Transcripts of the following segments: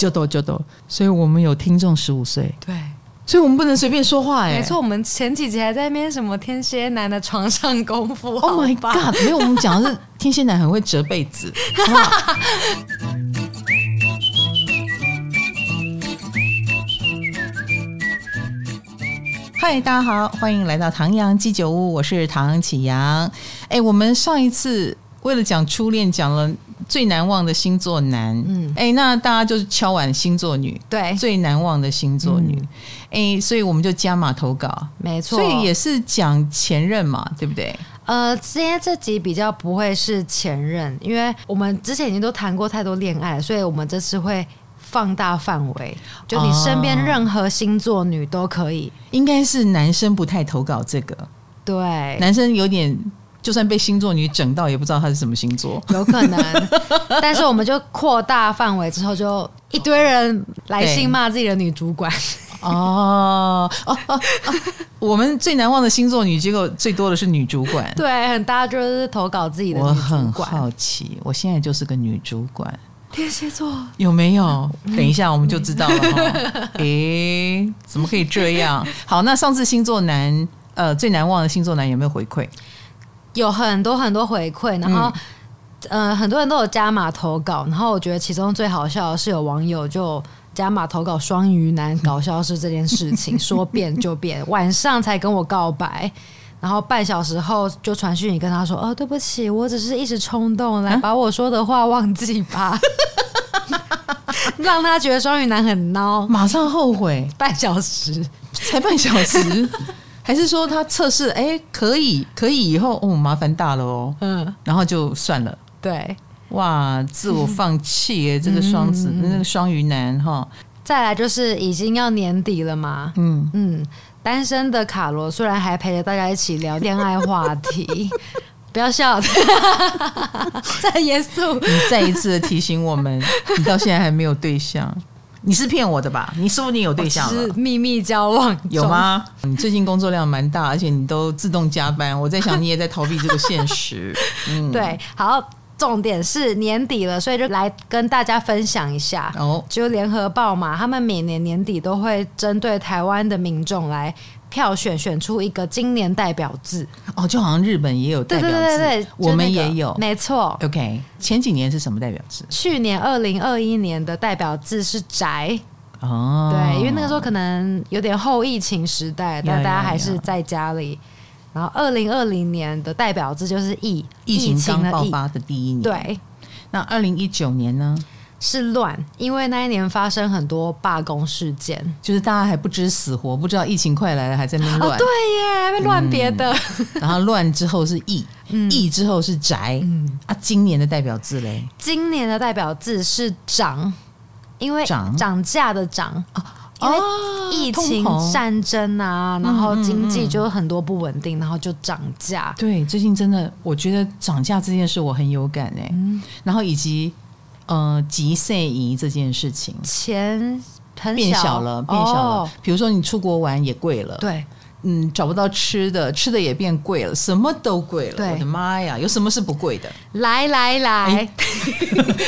就都就都，所以我们有听众十五岁，对，所以我们不能随便说话哎。没错，我们前几集还在那边什么天蝎男的床上功夫，Oh my god！没有，我们讲的是 天蝎男很会折被子。嗨，大家好，欢迎来到唐阳鸡酒屋，我是唐启阳。哎，我们上一次为了讲初恋，讲了。最难忘的星座男，嗯，哎、欸，那大家就是敲碗星座女，对，最难忘的星座女，哎、嗯。欸，所以我们就加码投稿，没错，所以也是讲前任嘛，对不对？呃，今天这集比较不会是前任，因为我们之前已经都谈过太多恋爱，所以我们这次会放大范围，就你身边任何星座女都可以。哦、应该是男生不太投稿这个，对，男生有点。就算被星座女整到，也不知道她是什么星座，有可能。但是我们就扩大范围之后，就一堆人来信骂自己的女主管。哦哦哦！我们最难忘的星座女，结果最多的是女主管。对，很大就是投稿自己的女主管。我很好奇，我现在就是个女主管。天蝎座有没有？等一下我们就知道了。哎、欸，怎么可以这样？好，那上次星座男，呃，最难忘的星座男有没有回馈？有很多很多回馈，然后，嗯、呃，很多人都有加码投稿，然后我觉得其中最好笑的是有网友就加码投稿双鱼男搞消失这件事情，说变就变，晚上才跟我告白，然后半小时后就传讯你跟他说，哦，对不起，我只是一时冲动，来把我说的话忘记吧，让他觉得双鱼男很孬，马上后悔，半小时。才半小时。还是说他测试，哎、欸，可以，可以，以后哦，麻烦大了哦，嗯，然后就算了，对，哇，自我放弃哎，这个双子，嗯、那个双鱼男哈，再来就是已经要年底了嘛，嗯。嗯，单身的卡罗虽然还陪着大家一起聊恋爱话题，不要笑，再严肃，你再一次的提醒我们，你到现在还没有对象。你是骗我的吧？你说你有对象了？是秘密交往有吗？你最近工作量蛮大，而且你都自动加班。我在想，你也在逃避这个现实。嗯，对。好，重点是年底了，所以就来跟大家分享一下。哦，就联合报嘛，他们每年年底都会针对台湾的民众来。票选选出一个今年代表字哦，就好像日本也有代表字，对对对对，我们也有，没错。OK，前几年是什么代表字？去年二零二一年的代表字是宅哦，对，因为那个时候可能有点后疫情时代，但大家还是在家里。然后二零二零年的代表字就是疫，疫情刚爆发的第一年。对，那二零一九年呢？是乱，因为那一年发生很多罢工事件，就是大家还不知死活，不知道疫情快来了，还在那边乱。哦，对耶，还乱别的。嗯、然后乱之后是疫，疫、嗯、之后是宅。嗯啊，今年的代表字嘞？今年的代表字是涨，因为涨涨价的涨啊，因为疫情战争啊，然后经济就很多不稳定，然后就涨价。对，最近真的，我觉得涨价这件事我很有感哎。嗯，然后以及。呃，急剩仪这件事情，钱很变小了，变小了。比如说你出国玩也贵了，对，嗯，找不到吃的，吃的也变贵了，什么都贵了。我的妈呀，有什么是不贵的？来来来，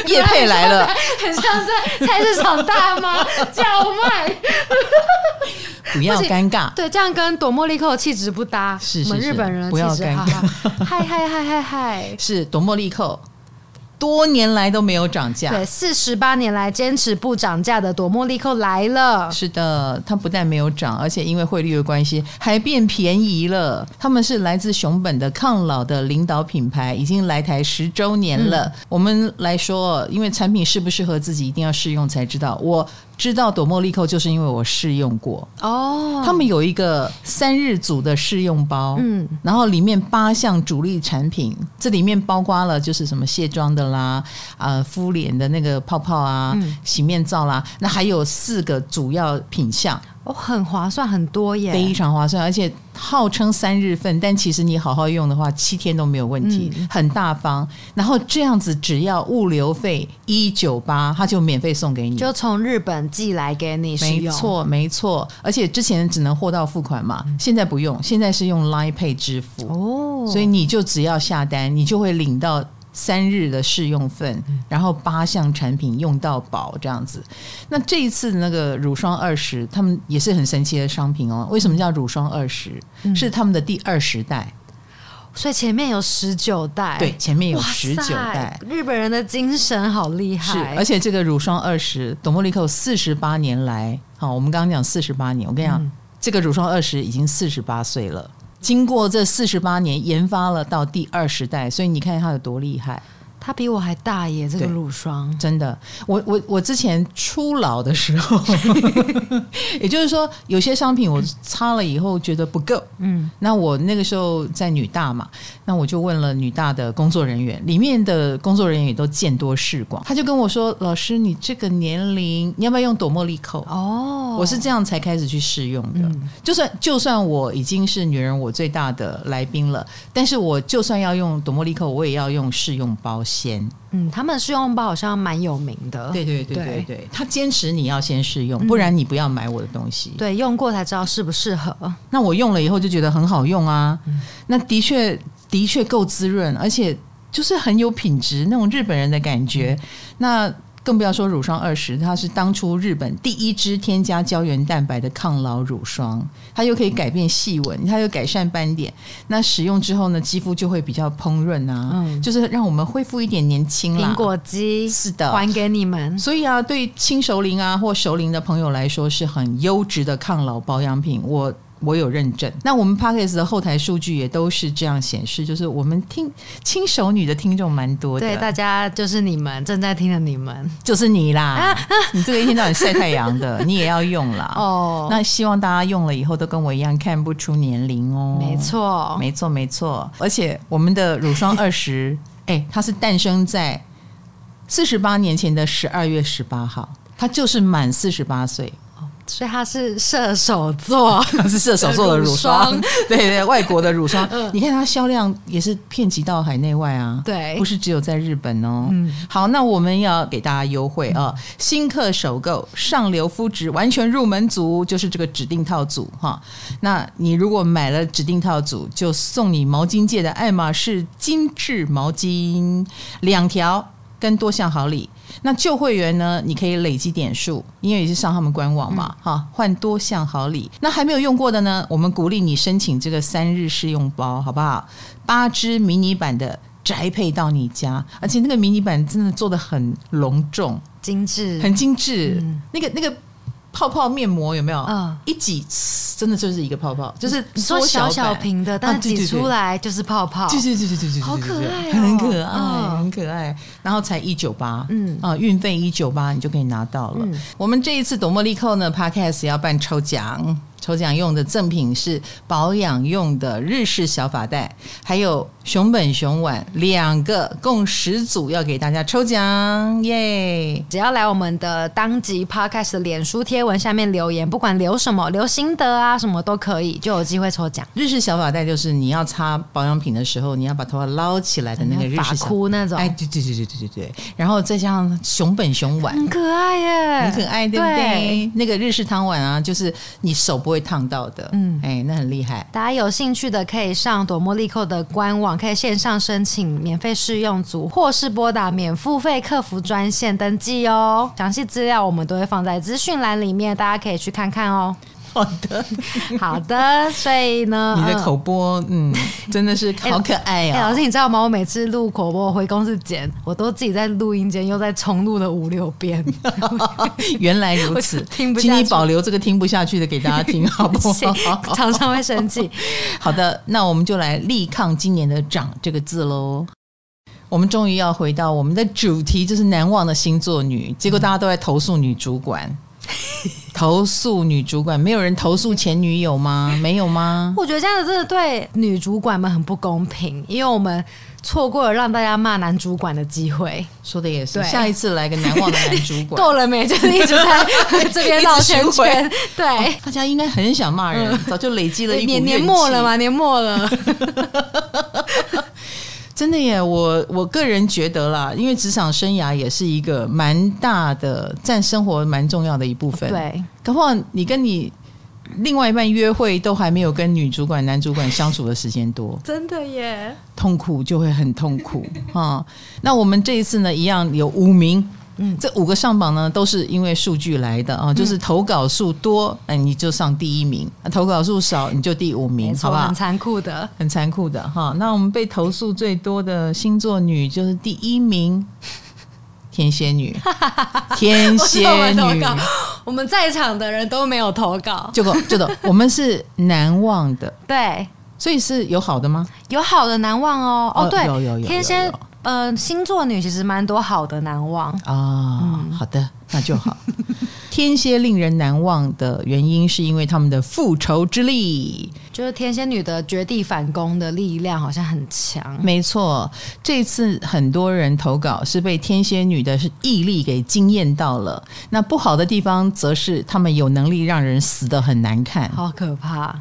业配来了，很像在菜市场大妈 叫卖，不要尴尬。对，这样跟朵茉莉蔻气质不搭。是是是，我们日本人不要尴尬。嗨嗨嗨嗨嗨，是朵茉莉蔻。多年来都没有涨价，对，四十八年来坚持不涨价的朵茉莉蔻来了。是的，它不但没有涨，而且因为汇率的关系还变便宜了。他们是来自熊本的抗老的领导品牌，已经来台十周年了。嗯、我们来说，因为产品适不适合自己，一定要试用才知道。我。知道朵茉莉蔻就是因为我试用过。哦，他们有一个三日组的试用包，嗯，然后里面八项主力产品，这里面包括了就是什么卸妆的啦，呃，敷脸的那个泡泡啊，嗯、洗面皂啦，那还有四个主要品项。哦，很划算，很多耶，非常划算，而且号称三日份，但其实你好好用的话，七天都没有问题，嗯、很大方。然后这样子，只要物流费一九八，他就免费送给你，就从日本寄来给你使用。没错，没错。而且之前只能货到付款嘛，现在不用，现在是用 Line Pay 支付哦，所以你就只要下单，你就会领到三日的试用份，然后八项产品用到饱这样子。那这一次那个乳霜二十，他们也是很神奇的商品哦。为什么叫乳霜二十？是他们的第二十代。所以前面有十九代，对，前面有十九代。日本人的精神好厉害，是，而且这个乳霜二十，董莫利蔻四十八年来，好，我们刚刚讲四十八年，我跟你讲，嗯、这个乳霜二十已经四十八岁了，经过这四十八年研发了到第二十代，所以你看它有多厉害。它比我还大耶！这个乳霜真的，我我我之前初老的时候，也就是说，有些商品我擦了以后觉得不够，嗯，那我那个时候在女大嘛，那我就问了女大的工作人员，里面的工作人员也都见多识广，他就跟我说：“老师，你这个年龄，你要不要用朵茉莉蔻？”哦，我是这样才开始去试用的。嗯、就算就算我已经是女人我最大的来宾了，但是我就算要用朵茉莉蔻，我也要用试用包。先，嗯，他们试用包好像蛮有名的，对对对对对，他坚持你要先试用，不然你不要买我的东西。对，用过才知道适不适合。那我用了以后就觉得很好用啊，那的确的确够滋润，而且就是很有品质，那种日本人的感觉。那更不要说乳霜二十，它是当初日本第一支添加胶原蛋白的抗老乳霜，它又可以改变细纹，它又改善斑点。那使用之后呢，肌肤就会比较烹润啊，嗯，就是让我们恢复一点年轻啦。苹果肌是的，还给你们。所以啊，对轻熟龄啊或熟龄的朋友来说，是很优质的抗老保养品。我。我有认证，那我们 Podcast 的后台数据也都是这样显示，就是我们听轻熟女的听众蛮多的。对，大家就是你们正在听的你们，就是你啦。啊啊、你这个一天到晚晒太阳的，你也要用啦。哦。那希望大家用了以后都跟我一样看不出年龄哦。没错，没错，没错。而且我们的乳霜二十，哎，它是诞生在四十八年前的十二月十八号，它就是满四十八岁。所以它是射手座，它是射手座的乳霜，对对，外国的乳霜。你看它销量也是遍及到海内外啊，对，不是只有在日本哦。嗯，好，那我们要给大家优惠啊，新客首购上流肤质完全入门组就是这个指定套组哈。那你如果买了指定套组，就送你毛巾界的爱马仕精致毛巾两条跟多项好礼。那旧会员呢？你可以累积点数，因为也是上他们官网嘛，哈、嗯，换多项好礼。那还没有用过的呢？我们鼓励你申请这个三日试用包，好不好？八支迷你版的宅配到你家，而且那个迷你版真的做的很隆重、精致，很精致。嗯、那个那个。泡泡面膜有没有？嗯，一挤真的就是一个泡泡，就是你说小小瓶的，但是挤出来就是泡泡。对对对对对对，好可爱，很可爱，很可爱。然后才一九八，嗯啊，运费一九八，你就可以拿到了。我们这一次朵茉莉蔻呢，Podcast 要办抽奖。抽奖用的赠品是保养用的日式小发带，还有熊本熊碗两个，共十组要给大家抽奖耶！只要来我们的当集 Podcast 的脸书贴文下面留言，不管留什么，留心得啊什么都可以，就有机会抽奖。日式小发带就是你要擦保养品的时候，你要把头发捞起来的那个日式发箍那种。哎，对对对对对对对。然后再加上熊本熊碗，很可爱耶，很可爱，对不对？对那个日式汤碗啊，就是你手不会烫到的，嗯，哎，那很厉害。大家有兴趣的可以上朵茉莉蔻的官网，可以线上申请免费试用组，或是拨打免付费客服专线登记哦。详细资料我们都会放在资讯栏里面，大家可以去看看哦。好的，好的，所以呢，你的口播，嗯，真的是好可爱哦。哎，老师，你知道吗？我每次录口播，我回公司剪，我都自己在录音间又在重录了五六遍。原来如此，听不下去，请你保留这个听不下去的给大家听，好不好？常常会生气。好的，那我们就来力抗今年的“长”这个字喽。我们终于要回到我们的主题，就是难忘的星座女。结果大家都在投诉女主管。投诉女主管，没有人投诉前女友吗？没有吗？我觉得这样子真的对女主管们很不公平，因为我们错过了让大家骂男主管的机会。说的也是，对下一次来个难忘的男主管，够了没？就是一直在 这边绕圈圈。对、哦，大家应该很想骂人，嗯、早就累积了一年年末了嘛，年末了。真的耶，我我个人觉得啦，因为职场生涯也是一个蛮大的占生活蛮重要的一部分。对，搞不好你跟你另外一半约会都还没有跟女主管、男主管相处的时间多，真的耶，痛苦就会很痛苦啊。那我们这一次呢，一样有五名。嗯，这五个上榜呢，都是因为数据来的啊，就是投稿数多，哎，你就上第一名；投稿数少，你就第五名，好吧？很残酷的，很残酷的哈。那我们被投诉最多的星座女就是第一名，天蝎女，天蝎女。我们在场的人都没有投稿，就够就够。我们是难忘的，对，所以是有好的吗？有好的难忘哦。哦，对，有有有天蝎。呃，星座女其实蛮多好的难忘啊。哦嗯、好的，那就好。天蝎令人难忘的原因，是因为他们的复仇之力，就是天蝎女的绝地反攻的力量好像很强。没错，这次很多人投稿是被天蝎女的毅力给惊艳到了。那不好的地方，则是他们有能力让人死得很难看，好可怕。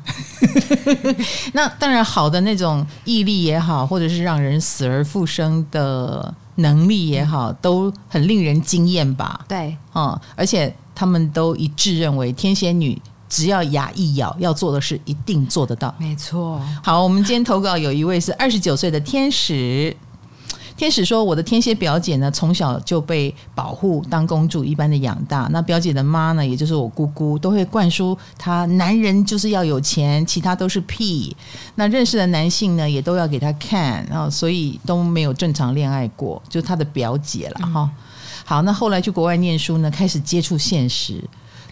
那当然，好的那种毅力也好，或者是让人死而复生的能力也好，都很令人惊艳吧？对，嗯，而且。他们都一致认为，天蝎女只要牙一咬，要做的事一定做得到。没错。好，我们今天投稿有一位是二十九岁的天使。天使说：“我的天蝎表姐呢，从小就被保护，当公主一般的养大。那表姐的妈呢，也就是我姑姑，都会灌输她，男人就是要有钱，其他都是屁。那认识的男性呢，也都要给她看，然后所以都没有正常恋爱过，就她的表姐了哈。嗯”好，那后来去国外念书呢，开始接触现实，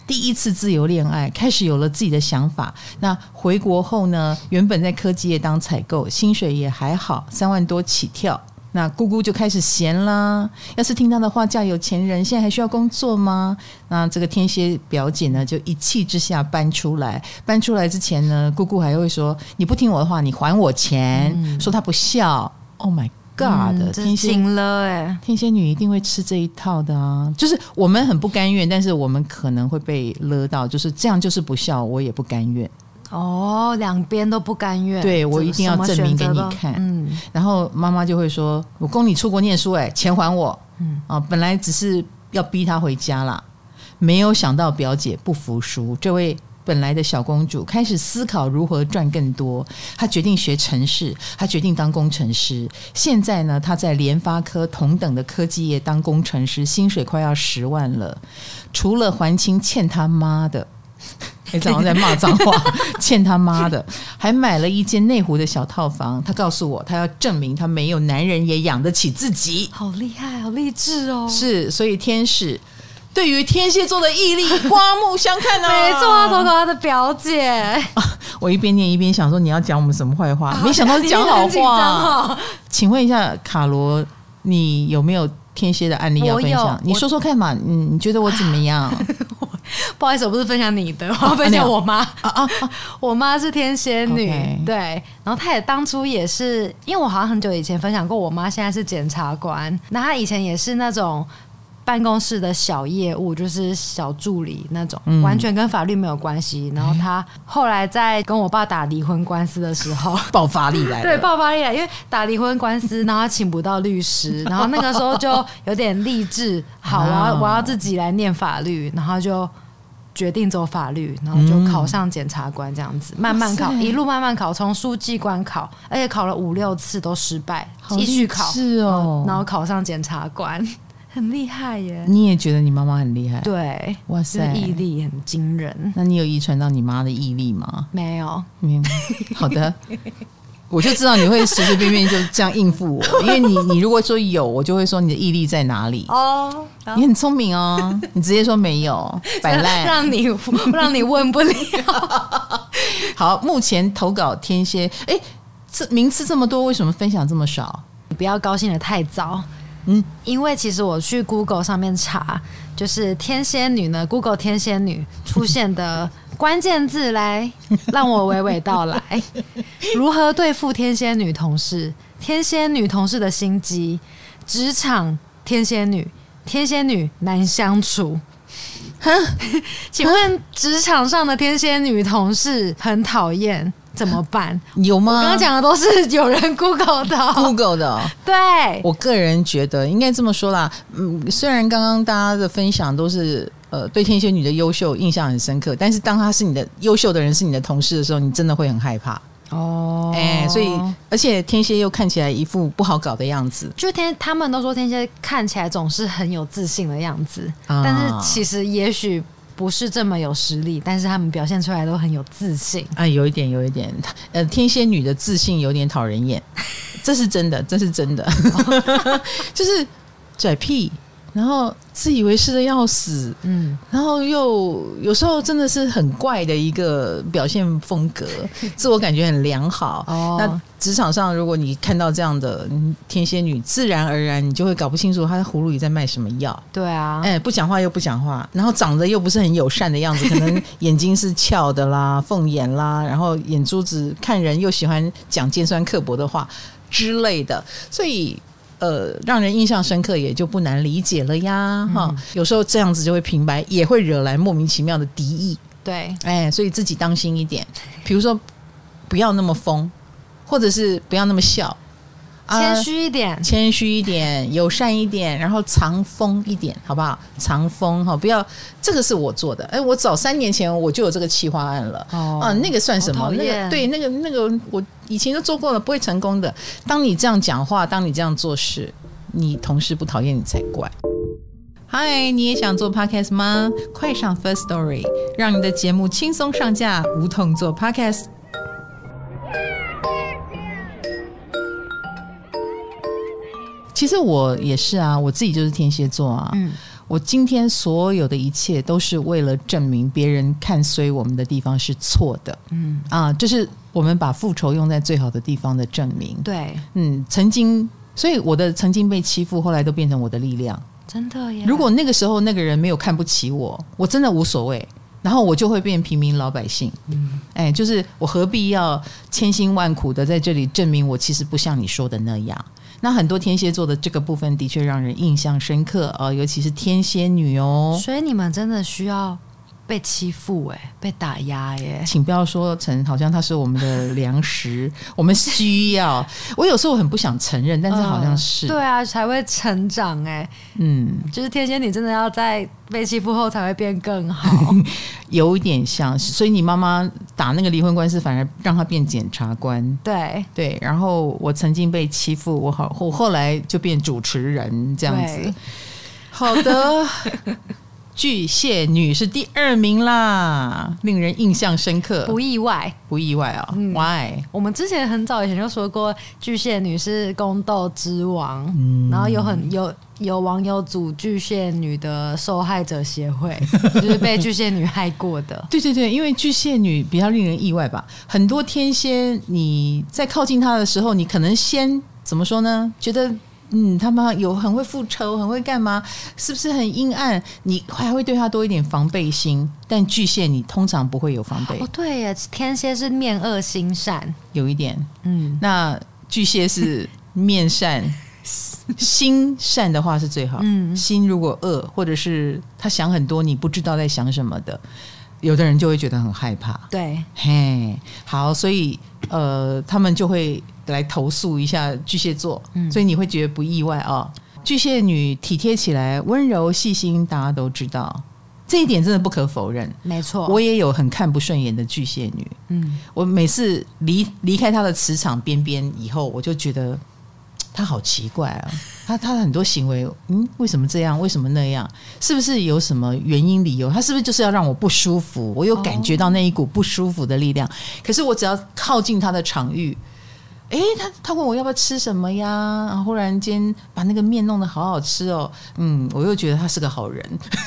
第一次自由恋爱，开始有了自己的想法。那回国后呢，原本在科技业当采购，薪水也还好，三万多起跳。那姑姑就开始闲啦，要是听她的话嫁有钱人，现在还需要工作吗？那这个天蝎表姐呢，就一气之下搬出来。搬出来之前呢，姑姑还会说：“你不听我的话，你还我钱。嗯”说她不孝。Oh my。God、嗯、天蝎了哎，天蝎女一定会吃这一套的啊！就是我们很不甘愿，但是我们可能会被勒到，就是这样就是不孝，我也不甘愿。哦，两边都不甘愿，对，我一定要证明给你看。嗯，然后妈妈就会说：“我供你出国念书，哎，钱还我。”嗯啊，本来只是要逼他回家啦，没有想到表姐不服输，这位。本来的小公主开始思考如何赚更多，她决定学城市，她决定当工程师。现在呢，她在联发科同等的科技业当工程师，薪水快要十万了。除了还清欠他妈的，你早上在骂脏话，欠他妈的，还买了一间内湖的小套房。他告诉我，他要证明他没有男人也养得起自己。好厉害，好励志哦！是，所以天使。对于天蝎座的毅力，刮目相看啊！没错啊，投稿他的表姐。啊，我一边念一边想说，你要讲我们什么坏话？没想到讲好话。请问一下，卡罗，你有没有天蝎的案例要分享？你说说看嘛。嗯，你觉得我怎么样？不好意思，我不是分享你的，我要分享我妈。啊啊！我妈是天蝎女.对。然后她也当初也是，因为我好像很久以前分享过，我妈现在是检察官。那她以前也是那种。办公室的小业务就是小助理那种，嗯、完全跟法律没有关系。然后他后来在跟我爸打离婚官司的时候，爆发力来了。对，爆发力来，因为打离婚官司，然后他请不到律师，然后那个时候就有点励志，好，我要我要自己来念法律，然后就决定走法律，然后就考上检察官这样子，慢慢考，一路慢慢考，从书记官考，而且考了五六次都失败，继续考，是哦，然后考上检察官。很厉害耶！你也觉得你妈妈很厉害？对，哇塞，毅力很惊人。那你有遗传到你妈的毅力吗？没有。嗯，好的，我就知道你会随随便便就这样应付我，因为你你如果说有，我就会说你的毅力在哪里？哦，你很聪明哦，你直接说没有，摆烂，让你让你问不了。好，目前投稿天蝎，哎，这名次这么多，为什么分享这么少？你不要高兴的太早。嗯，因为其实我去 Google 上面查，就是天仙女呢，Google 天仙女出现的 关键字来让我娓娓道来。如何对付天仙女同事？天仙女同事的心机，职场天仙女，天仙女难相处。哼，请问职场上的天仙女同事很讨厌。怎么办？有吗？我刚刚讲的都是有人 Google 的，Google 的。对，我个人觉得应该这么说啦。嗯，虽然刚刚大家的分享都是呃对天蝎女的优秀印象很深刻，但是当她是你的优秀的人是你的同事的时候，你真的会很害怕哦。哎，所以而且天蝎又看起来一副不好搞的样子，就天他们都说天蝎看起来总是很有自信的样子，啊、但是其实也许。不是这么有实力，但是他们表现出来都很有自信。啊，有一点，有一点，呃，天蝎女的自信有点讨人厌，这是真的，这是真的，就是拽屁。然后自以为是的要死，嗯，然后又有时候真的是很怪的一个表现风格，自我感觉很良好。哦，那职场上如果你看到这样的天蝎女，自然而然你就会搞不清楚她的葫芦里在卖什么药。对啊，哎，不讲话又不讲话，然后长得又不是很友善的样子，可能眼睛是翘的啦，凤眼啦，然后眼珠子看人又喜欢讲尖酸刻薄的话之类的，所以。呃，让人印象深刻也就不难理解了呀，哈、嗯。有时候这样子就会平白，也会惹来莫名其妙的敌意。对，哎，所以自己当心一点。比如说，不要那么疯，或者是不要那么笑。谦虚一点，谦虚一点，友善一点，然后藏风一点，好不好？藏风哈，不要这个是我做的。哎，我早三年前我就有这个企划案了。哦，啊，那个算什么？那个对，那个那个我以前都做过了，不会成功的。当你这样讲话，当你这样做事，你同事不讨厌你才怪。嗨，你也想做 Podcast 吗？快上 First Story，让你的节目轻松上架，无痛做 Podcast。其实我也是啊，我自己就是天蝎座啊。嗯，我今天所有的一切都是为了证明别人看衰我们的地方是错的。嗯啊，就是我们把复仇用在最好的地方的证明。对，嗯，曾经，所以我的曾经被欺负，后来都变成我的力量。真的耶！如果那个时候那个人没有看不起我，我真的无所谓，然后我就会变平民老百姓。嗯，哎，就是我何必要千辛万苦的在这里证明我其实不像你说的那样？那很多天蝎座的这个部分的确让人印象深刻啊、呃，尤其是天蝎女哦。所以你们真的需要被欺负哎，被打压耶！请不要说成好像他是我们的粮食，我们需要。我有时候很不想承认，但是好像是、呃、对啊，才会成长哎。嗯，就是天蝎，你真的要在被欺负后才会变更好。有一点像，所以你妈妈打那个离婚官司，反而让他变检察官。对对，然后我曾经被欺负，我好我后来就变主持人这样子。好的，巨蟹女是第二名啦，令人印象深刻，不意外，不意外啊、哦嗯。Why？我们之前很早以前就说过，巨蟹女是宫斗之王，嗯、然后有很有。有网友组巨蟹女的受害者协会，就是被巨蟹女害过的。对对对，因为巨蟹女比较令人意外吧。很多天蝎，你在靠近她的时候，你可能先怎么说呢？觉得嗯，他们有很会复仇，很会干嘛？是不是很阴暗？你还会对他多一点防备心。但巨蟹你通常不会有防备。哦，对呀，天蝎是面恶心善，有一点。嗯，那巨蟹是面善。心善的话是最好，嗯，心如果恶，或者是他想很多，你不知道在想什么的，有的人就会觉得很害怕。对，嘿，好，所以呃，他们就会来投诉一下巨蟹座，嗯，所以你会觉得不意外啊，哦。巨蟹女体贴起来温柔细心，大家都知道这一点，真的不可否认。没错，我也有很看不顺眼的巨蟹女，嗯，我每次离离开她的磁场边边以后，我就觉得。她好奇怪啊！他他很多行为，嗯，为什么这样？为什么那样？是不是有什么原因理由？她是不是就是要让我不舒服？我有感觉到那一股不舒服的力量。可是我只要靠近她的场域，诶，他他问我要不要吃什么呀？然后忽然间把那个面弄得好好吃哦，嗯，我又觉得他是个好人。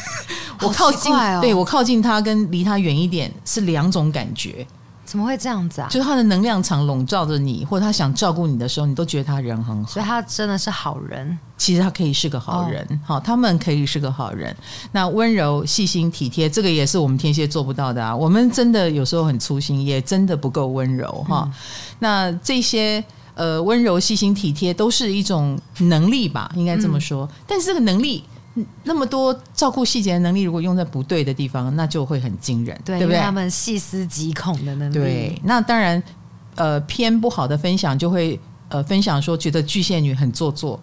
我靠近，对，我靠近他跟离他远一点是两种感觉。怎么会这样子啊？就是他的能量场笼罩着你，或者他想照顾你的时候，你都觉得他人很好，所以他真的是好人。其实他可以是个好人，好、哦，他们可以是个好人。那温柔、细心、体贴，这个也是我们天蝎做不到的啊。我们真的有时候很粗心，也真的不够温柔哈、嗯。那这些呃温柔、细心、体贴，都是一种能力吧，应该这么说。嗯、但是这个能力。那么多照顾细节的能力，如果用在不对的地方，那就会很惊人，对，对不对？他们细思极恐的能力。对，那当然，呃，偏不好的分享就会呃分享说，觉得巨蟹女很做作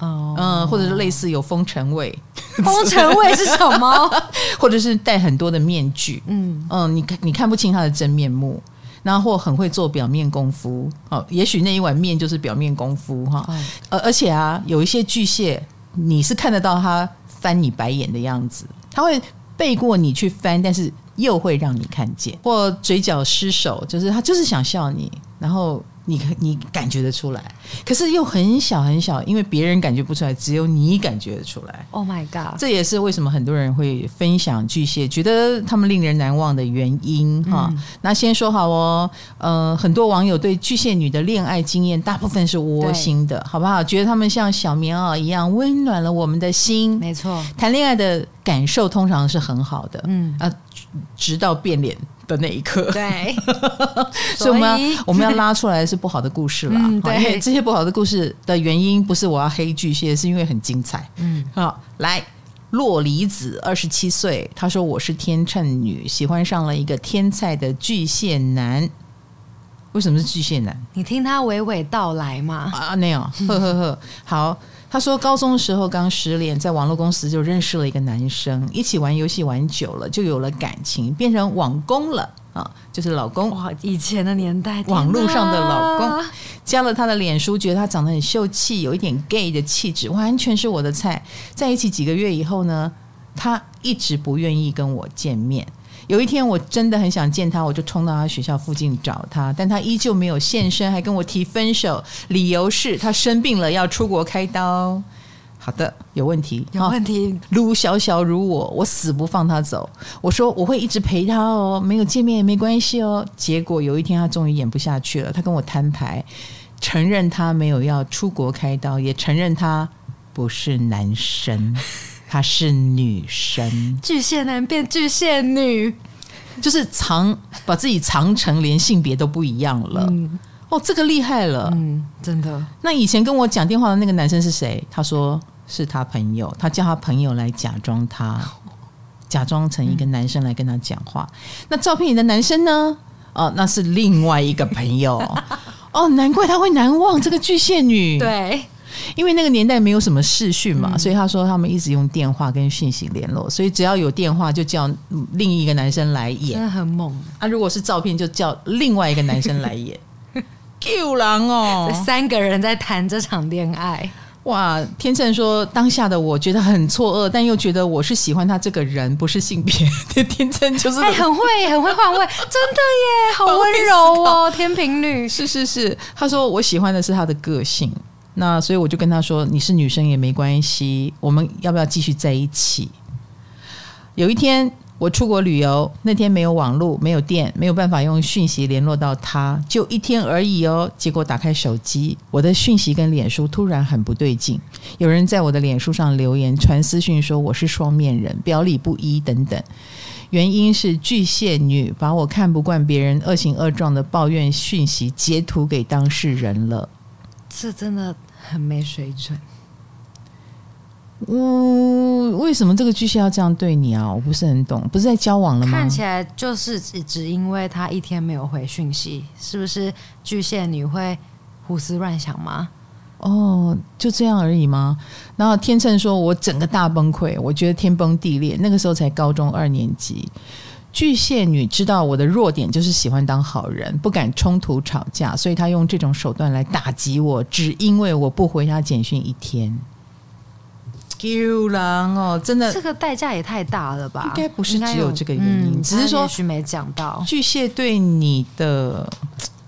哦，嗯，或者是类似有风尘味，风尘味是什么？或者是戴很多的面具，嗯。嗯，你看你看不清她的真面目，然后或很会做表面功夫，哦，也许那一碗面就是表面功夫哈，哦。而而且啊，有一些巨蟹，你是看得到他翻你白眼的样子，他会背过你去翻，但是又会让你看见，或嘴角失手，就是他就是想笑你，然后。你你感觉得出来，可是又很小很小，因为别人感觉不出来，只有你感觉得出来。Oh my god！这也是为什么很多人会分享巨蟹，觉得他们令人难忘的原因哈。嗯、那先说好哦，呃，很多网友对巨蟹女的恋爱经验，大部分是窝心的，好不好？觉得他们像小棉袄一样温暖了我们的心。没错，谈恋爱的感受通常是很好的，嗯啊，直到变脸。的那一刻，对，所以我们要我们要拉出来的是不好的故事了，嗯、对，因为这些不好的故事的原因不是我要黑巨蟹，是因为很精彩。嗯，好，来，洛离子二十七岁，他说我是天秤女，喜欢上了一个天才的巨蟹男。为什么是巨蟹男？你听他娓娓道来嘛。啊，没有，呵呵呵，好。他说，高中的时候刚失恋，在网络公司就认识了一个男生，一起玩游戏玩久了，就有了感情，变成网工了啊，就是老公。哇，以前的年代，网络上的老公，加了他的脸书，觉得他长得很秀气，有一点 gay 的气质，完全是我的菜。在一起几个月以后呢，他一直不愿意跟我见面。有一天我真的很想见他，我就冲到他学校附近找他，但他依旧没有现身，还跟我提分手，理由是他生病了要出国开刀。好的，有问题，有问题。如小小如我，我死不放他走。我说我会一直陪他哦，没有见面也没关系哦。结果有一天他终于演不下去了，他跟我摊牌，承认他没有要出国开刀，也承认他不是男生。她是女生，巨蟹男变巨蟹女，就是藏把自己藏成连性别都不一样了。嗯、哦，这个厉害了，嗯，真的。那以前跟我讲电话的那个男生是谁？他说是他朋友，他叫他朋友来假装他，假装成一个男生来跟他讲话。嗯、那照片里的男生呢？哦，那是另外一个朋友。哦，难怪他会难忘这个巨蟹女。对。因为那个年代没有什么视讯嘛，嗯、所以他说他们一直用电话跟讯息联络，所以只要有电话就叫另一个男生来演，真的很猛啊！如果是照片就叫另外一个男生来演，Q 狼哦，三个人在谈这场恋爱，哇！天秤说当下的我觉得很错愕，但又觉得我是喜欢他这个人，不是性别。天秤就是哎，很会很会换位，真的耶，好温柔哦，天平女是是是，他说我喜欢的是他的个性。那所以我就跟他说：“你是女生也没关系，我们要不要继续在一起？”有一天我出国旅游，那天没有网络，没有电，没有办法用讯息联络到他，就一天而已哦。结果打开手机，我的讯息跟脸书突然很不对劲，有人在我的脸书上留言传私讯说我是双面人，表里不一等等。原因是巨蟹女把我看不惯别人恶行恶状的抱怨讯息截图给当事人了。这真的很没水准。嗯，为什么这个巨蟹要这样对你啊？我不是很懂。不是在交往了吗？看起来就是只只因为他一天没有回讯息，是不是巨蟹女会胡思乱想吗？哦，就这样而已吗？然后天秤说：“我整个大崩溃，我觉得天崩地裂。那个时候才高中二年级。”巨蟹女知道我的弱点就是喜欢当好人，不敢冲突吵架，所以她用这种手段来打击我，只因为我不回她简讯一天。丢狼哦，真的，这个代价也太大了吧？应该不是只有这个原因，嗯、只是说也许没讲到巨蟹对你的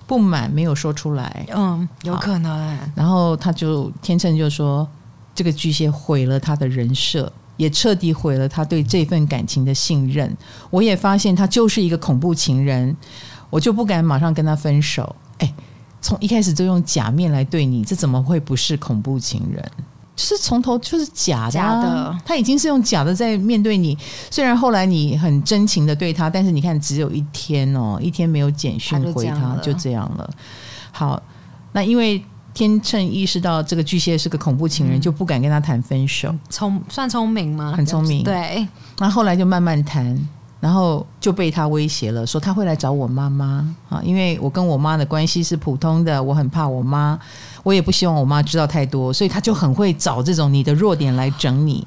不满没有说出来。嗯，有可能。然后他就天秤就说，这个巨蟹毁了他的人设。也彻底毁了他对这份感情的信任。我也发现他就是一个恐怖情人，我就不敢马上跟他分手。哎，从一开始就用假面来对你，这怎么会不是恐怖情人？就是从头就是假的啊，假的。他已经是用假的在面对你。虽然后来你很真情的对他，但是你看只有一天哦，一天没有简讯回他，就这样了。好，那因为。天秤意识到这个巨蟹是个恐怖情人，嗯、就不敢跟他谈分手。聪算聪明吗？很聪明。对，那后，后来就慢慢谈，然后就被他威胁了，说他会来找我妈妈啊，因为我跟我妈的关系是普通的，我很怕我妈，我也不希望我妈知道太多，所以他就很会找这种你的弱点来整你。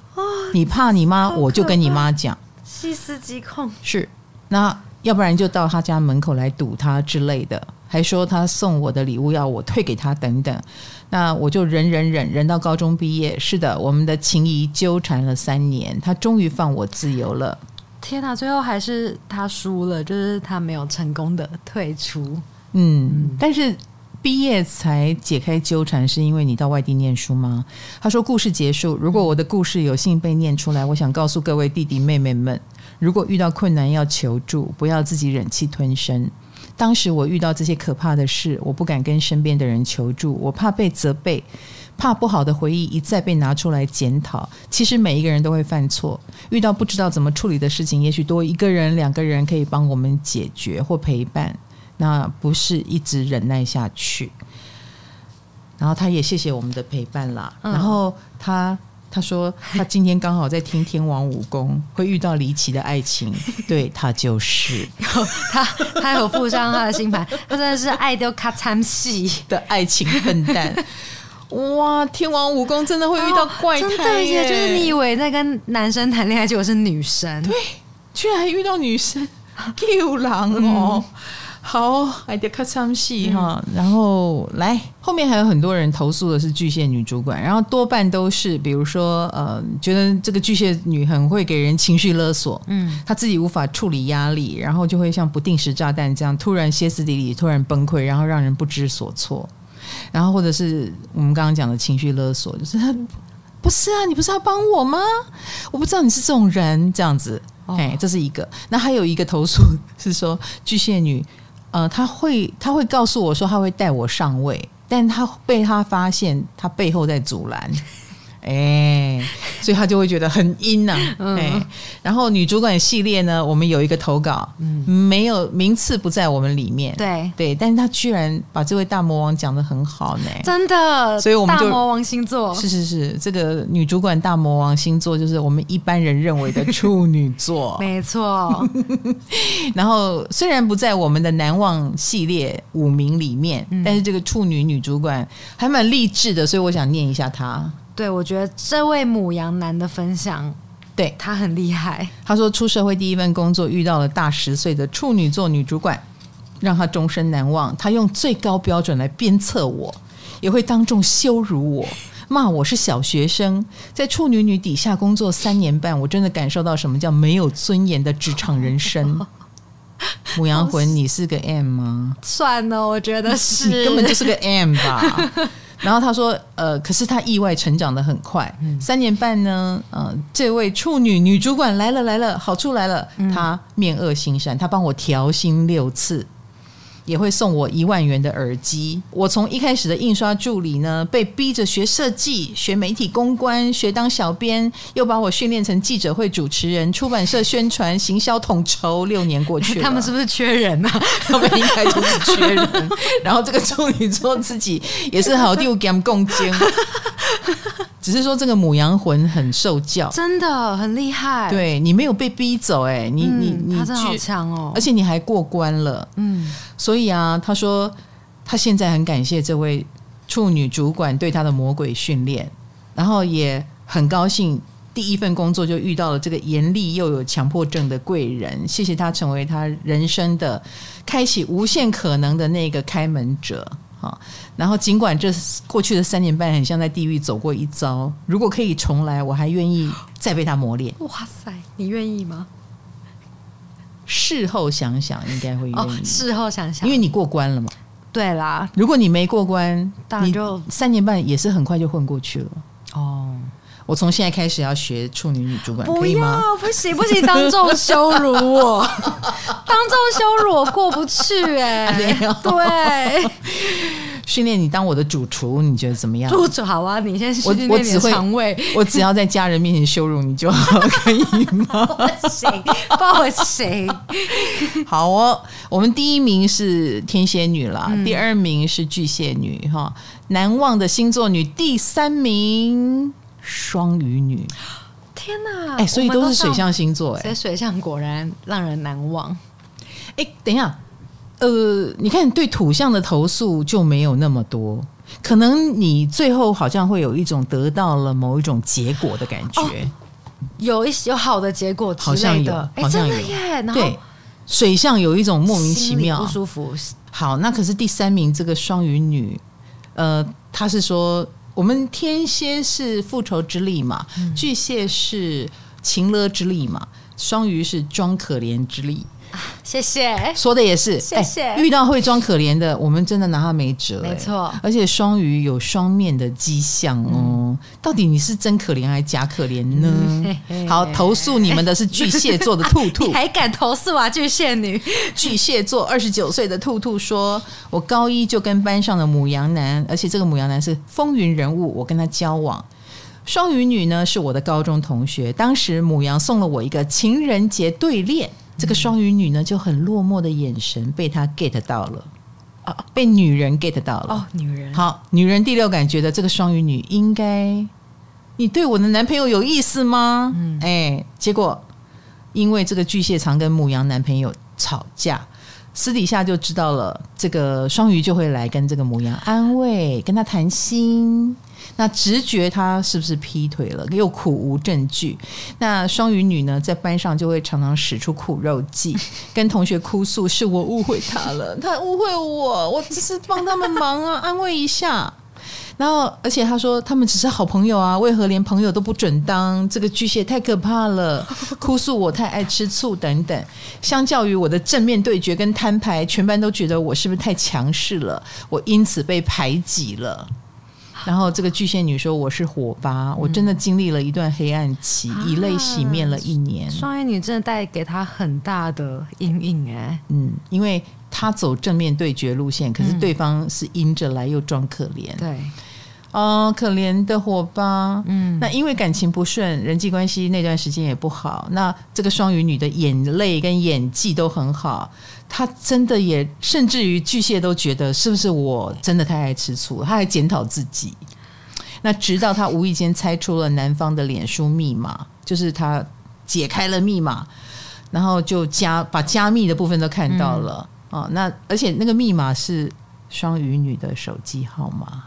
你怕你妈，我就跟你妈讲，细思极恐。是，那要不然就到他家门口来堵他之类的，还说他送我的礼物要我退给他等等。那我就忍忍忍忍到高中毕业。是的，我们的情谊纠缠了三年，他终于放我自由了。天哪，最后还是他输了，就是他没有成功的退出。嗯，但是毕业才解开纠缠，是因为你到外地念书吗？他说故事结束。如果我的故事有幸被念出来，我想告诉各位弟弟妹妹们：如果遇到困难要求助，不要自己忍气吞声。当时我遇到这些可怕的事，我不敢跟身边的人求助，我怕被责备。怕不好的回忆一再被拿出来检讨。其实每一个人都会犯错，遇到不知道怎么处理的事情，也许多一个人、两个人可以帮我们解决或陪伴。那不是一直忍耐下去。然后他也谢谢我们的陪伴啦。嗯、然后他他说他今天刚好在听天王武功，会遇到离奇的爱情。对，他就是 他，他有附上他的星盘，他真的是爱到卡惨死的爱情笨蛋。哇！天王武功真的会遇到怪胎耶！哦、就是你以为在跟男生谈恋爱，结果是女生，对，居然还遇到女生，救狼哦！嗯、好，还得看唱戏哈。然后来后面还有很多人投诉的是巨蟹女主管，然后多半都是比如说呃，觉得这个巨蟹女很会给人情绪勒索，嗯，她自己无法处理压力，然后就会像不定时炸弹这样突然歇斯底里，突然崩溃，然后让人不知所措。然后，或者是我们刚刚讲的情绪勒索，就是他不是啊，你不是要帮我吗？我不知道你是这种人，这样子，哎、哦，这是一个。那还有一个投诉是说，巨蟹女，呃，他会，他会告诉我说，他会带我上位，但他被他发现，他背后在阻拦。哎，所以他就会觉得很阴呐、啊。哎、嗯，然后女主管系列呢，我们有一个投稿，嗯、没有名次不在我们里面。对对，但是他居然把这位大魔王讲的很好呢，真的。所以我们就大魔王星座是是是，这个女主管大魔王星座就是我们一般人认为的处女座，没错。然后虽然不在我们的难忘系列五名里面，嗯、但是这个处女女主管还蛮励志的，所以我想念一下她。对，我觉得这位母羊男的分享，对他很厉害。他说，出社会第一份工作遇到了大十岁的处女座女主管，让他终身难忘。他用最高标准来鞭策我，也会当众羞辱我，骂我是小学生。在处女女底下工作三年半，我真的感受到什么叫没有尊严的职场人生。母羊魂，你是个 M 吗？算了，我觉得是，你根本就是个 M 吧。然后他说：“呃，可是他意外成长的很快，嗯、三年半呢，呃，这位处女女主管来了来了，好处来了，嗯、他面恶心善，他帮我调薪六次。”也会送我一万元的耳机。我从一开始的印刷助理呢，被逼着学设计、学媒体公关、学当小编，又把我训练成记者会主持人、出版社宣传、行销统筹。六年过去了，他们是不是缺人啊？他们应该就是缺人。然后这个处女座自己也是好丢给共经，只是说这个母羊魂很受教，真的很厉害。对，你没有被逼走，哎，你你你，他真的好强哦，而且你还过关了，嗯。所以啊，他说他现在很感谢这位处女主管对他的魔鬼训练，然后也很高兴第一份工作就遇到了这个严厉又有强迫症的贵人，谢谢他成为他人生的开启无限可能的那个开门者啊。然后尽管这过去的三年半很像在地狱走过一遭，如果可以重来，我还愿意再被他磨练。哇塞，你愿意吗？事后想想，应该会愿意。哦，事后想想，因为你过关了嘛。对啦，如果你没过关，当然就三年半也是很快就混过去了。哦，我从现在开始要学处女女主管，不要？不行不行，当众羞辱我，当众羞辱我过不去哎、欸。对。训练你当我的主厨，你觉得怎么样？主厨好啊，你先训练你的肠胃。我只要在家人面前羞辱你就好，可以吗？不行，不行。好哦，我们第一名是天蝎女啦，嗯、第二名是巨蟹女哈，难忘的星座女第三名双鱼女。天天哪！哎，所以都是水象星座，哎，水象果然让人难忘。哎，等一下，呃，你看对土象的投诉就没有那么多，可能你最后好像会有一种得到了某一种结果的感觉，哦、有一些有好的结果之类的，好像有，好像有耶。对，水象有一种莫名其妙不舒服。好，那可是第三名这个双鱼女，呃，她是说我们天蝎是复仇之力嘛，嗯、巨蟹是情勒之力嘛，双鱼是装可怜之力。谢谢，说的也是。谢谢。欸、遇到会装可怜的，我们真的拿他没辙。没错，而且双鱼有双面的迹象哦。嗯、到底你是真可怜还是假可怜呢？嗯、嘿嘿好，投诉你们的是巨蟹座的兔兔，你还敢投诉啊？巨蟹女，巨蟹座二十九岁的兔兔说：“我高一就跟班上的母羊男，而且这个母羊男是风云人物，我跟他交往。双鱼女呢是我的高中同学，当时母羊送了我一个情人节对联。”这个双鱼女呢，就很落寞的眼神被他 get 到了，啊，被女人 get 到了。哦，女人。好，女人第六感觉得这个双鱼女应该，你对我的男朋友有意思吗？嗯，哎，结果因为这个巨蟹常跟母羊男朋友吵架，私底下就知道了，这个双鱼就会来跟这个母羊安慰，跟他谈心。那直觉他是不是劈腿了？又苦无证据。那双鱼女呢，在班上就会常常使出苦肉计，跟同学哭诉：“是我误会他了，他误会我，我只是帮他们忙啊，安慰一下。”然后，而且他说他们只是好朋友啊，为何连朋友都不准当？这个巨蟹太可怕了，哭诉我太爱吃醋等等。相较于我的正面对决跟摊牌，全班都觉得我是不是太强势了？我因此被排挤了。然后这个巨蟹女说：“我是火八，我真的经历了一段黑暗期，以泪洗面了一年。双鱼女真的带给她很大的阴影哎，嗯，因为她走正面对决路线，可是对方是阴着来又装可怜，对，哦，可怜的火吧，嗯，那因为感情不顺，人际关系那段时间也不好，那这个双鱼女的眼泪跟演技都很好。”她真的也，甚至于巨蟹都觉得是不是我真的太爱吃醋？她还检讨自己。那直到她无意间猜出了男方的脸书密码，就是她解开了密码，然后就加把加密的部分都看到了啊、嗯哦。那而且那个密码是双鱼女的手机号码，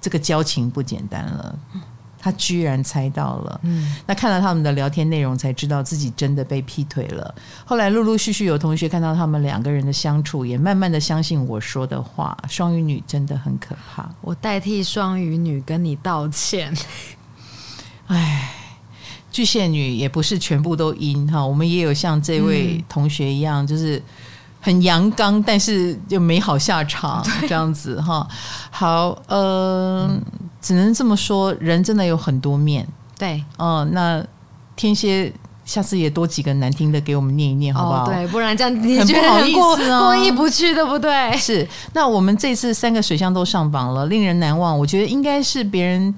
这个交情不简单了。他居然猜到了，嗯，那看到他们的聊天内容，才知道自己真的被劈腿了。后来陆陆续续有同学看到他们两个人的相处，也慢慢的相信我说的话。双鱼女真的很可怕，我代替双鱼女跟你道歉。哎，巨蟹女也不是全部都阴哈，我们也有像这位同学一样，就是很阳刚，但是又没好下场这样子哈。好，呃。嗯只能这么说，人真的有很多面。对，嗯、呃，那天蝎下次也多几个难听的给我们念一念，好不好？哦、对，不然这样你很不好意思哦，过意不去，对不对？是。那我们这次三个水象都上榜了，令人难忘。我觉得应该是别人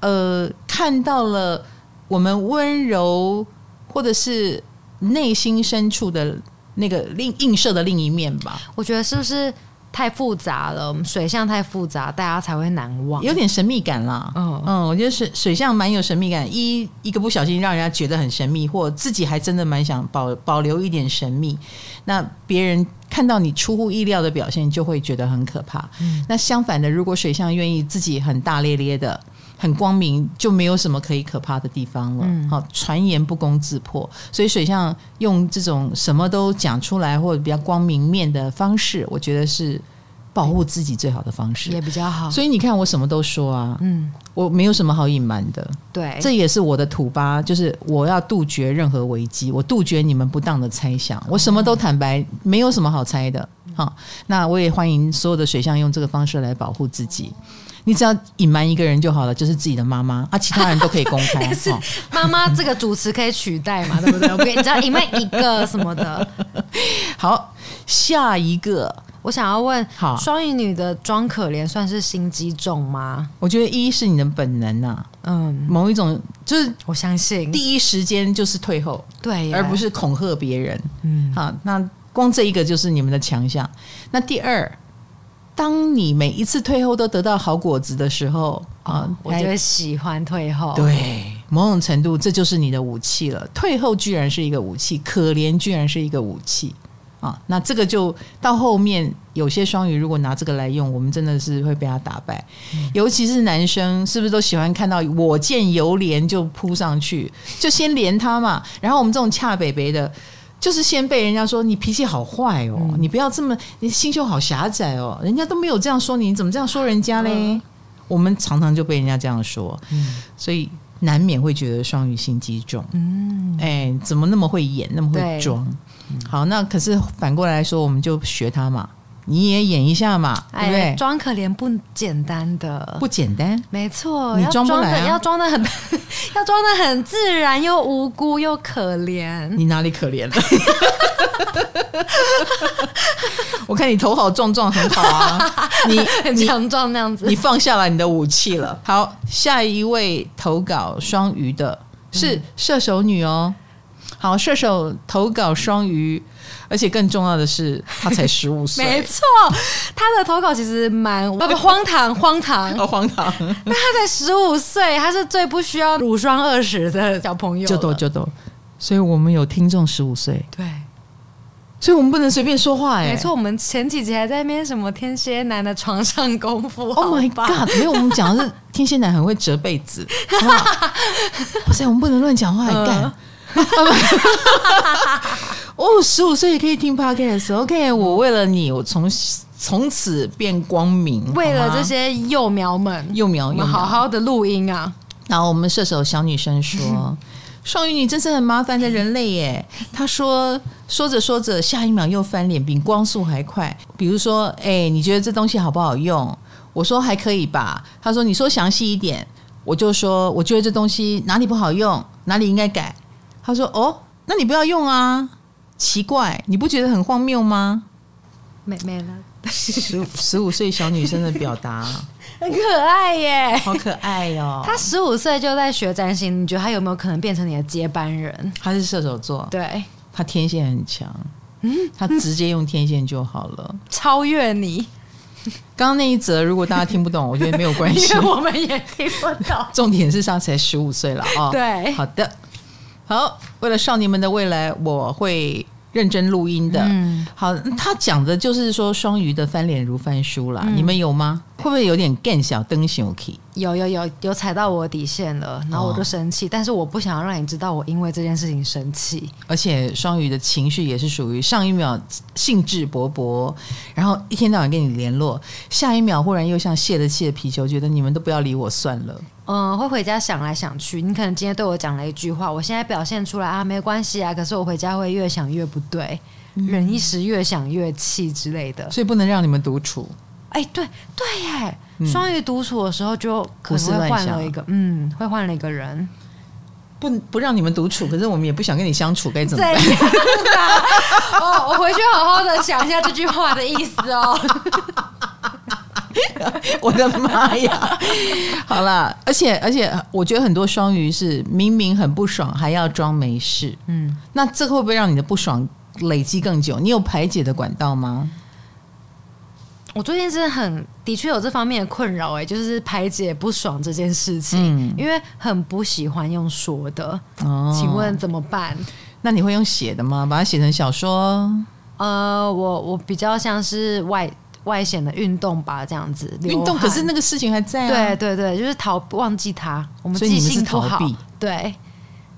呃看到了我们温柔，或者是内心深处的那个另映射的另一面吧。我觉得是不是？太复杂了，水象太复杂，大家才会难忘，有点神秘感啦。嗯嗯，我觉得水水象蛮有神秘感，一一个不小心让人家觉得很神秘，或自己还真的蛮想保保留一点神秘。那别人看到你出乎意料的表现，就会觉得很可怕。嗯，那相反的，如果水象愿意自己很大咧咧的。很光明，就没有什么可以可怕的地方了。好、嗯，传言不攻自破，所以水象用这种什么都讲出来，或者比较光明面的方式，我觉得是保护自己最好的方式，也比较好。所以你看，我什么都说啊，嗯，我没有什么好隐瞒的。对，这也是我的土八，就是我要杜绝任何危机，我杜绝你们不当的猜想，我什么都坦白，没有什么好猜的。好，那我也欢迎所有的水象用这个方式来保护自己。你只要隐瞒一个人就好了，就是自己的妈妈啊，其他人都可以公开。是妈妈这个主持可以取代嘛？对不对？我跟你讲，隐瞒一个什么的。好，下一个我想要问，好，双鱼女的装可怜算是心机重吗？我觉得一是你的本能呐，嗯，某一种就是我相信第一时间就是退后，对，而不是恐吓别人。嗯，好，那光这一个就是你们的强项。那第二。当你每一次退后都得到好果子的时候啊，哦、我就会喜欢退后。对，某种程度这就是你的武器了。退后居然是一个武器，可怜居然是一个武器啊！那这个就到后面有些双鱼如果拿这个来用，我们真的是会被他打败。嗯、尤其是男生，是不是都喜欢看到我见犹怜就扑上去，就先连他嘛？然后我们这种恰北北的。就是先被人家说你脾气好坏哦，嗯、你不要这么，你心胸好狭窄哦，人家都没有这样说你，你怎么这样说人家嘞？嗯、我们常常就被人家这样说，嗯、所以难免会觉得双鱼心机重。嗯，哎，怎么那么会演，那么会装？好，那可是反过来说，我们就学他嘛。你也演一下嘛，对不对？装可怜不简单的，不简单，没错。你装不来啊，要装的很，要装的 很自然，又无辜又可怜。你哪里可怜了？我看你头好壮壮，很好啊。你很强壮那样子，你放下来你的武器了。好，下一位投稿双鱼的是射手女哦。好，射手投稿双鱼。而且更重要的是，他才十五岁。没错，他的投稿其实蛮荒唐，荒唐，好荒唐。那他才十五岁，他是最不需要乳霜二十的小朋友。就多就多，所以我们有听众十五岁。对，所以我们不能随便说话哎。没错，我们前几集还在那边什么天蝎男的床上功夫。Oh my god！没有，我们讲的是天蝎男很会折被子。哇塞，我们不能乱讲话，还 干。哦，十五岁也可以听 podcast，OK？我为了你，我从从此变光明。为了这些幼苗们，幼苗，好好的录音啊。然后我们射手小女生说：“双鱼女真是很麻烦的人类耶。”她说：“说着说着，下一秒又翻脸，比光速还快。比如说，哎，你觉得这东西好不好用？我说还可以吧。她说：你说详细一点。我就说，我觉得这东西哪里不好用，哪里应该改。”他说：“哦，那你不要用啊！奇怪，你不觉得很荒谬吗？”没没了，十十五岁小女生的表达 很可爱耶，好可爱哦！她十五岁就在学占星，你觉得她有没有可能变成你的接班人？她是射手座，对，她天线很强，嗯，她直接用天线就好了，超越你。刚刚那一则，如果大家听不懂，我觉得没有关系，我们也听不懂。重点是他才十五岁了啊！哦、对，好的。好，为了少年们的未来，我会认真录音的。嗯，好，他讲的就是说双鱼的翻脸如翻书啦，嗯、你们有吗？会不会有点更小灯小 K？？有有有有踩到我的底线了，然后我就生气，哦、但是我不想要让你知道我因为这件事情生气。而且双鱼的情绪也是属于上一秒兴致勃勃，然后一天到晚跟你联络，下一秒忽然又像泄了气的皮球，觉得你们都不要理我算了。嗯，会回家想来想去。你可能今天对我讲了一句话，我现在表现出来啊，没关系啊，可是我回家会越想越不对，嗯、忍一时越想越气之类的，所以不能让你们独处。哎，对对耶，双鱼独处的时候就可能会换了一个，嗯，会换了一个人，不不让你们独处，可是我们也不想跟你相处，该怎么办？哦，我回去好好的想一下这句话的意思哦。我的妈呀！好了，而且而且，我觉得很多双鱼是明明很不爽，还要装没事。嗯，那这会不会让你的不爽累积更久？你有排解的管道吗？我最近真的很的确有这方面的困扰，哎，就是排解不爽这件事情，嗯、因为很不喜欢用说的。哦，请问怎么办？那你会用写的吗？把它写成小说？呃，我我比较像是外外显的运动吧，这样子。运动，可是那个事情还在啊。对对对，就是逃忘记它。我们记性不好，对，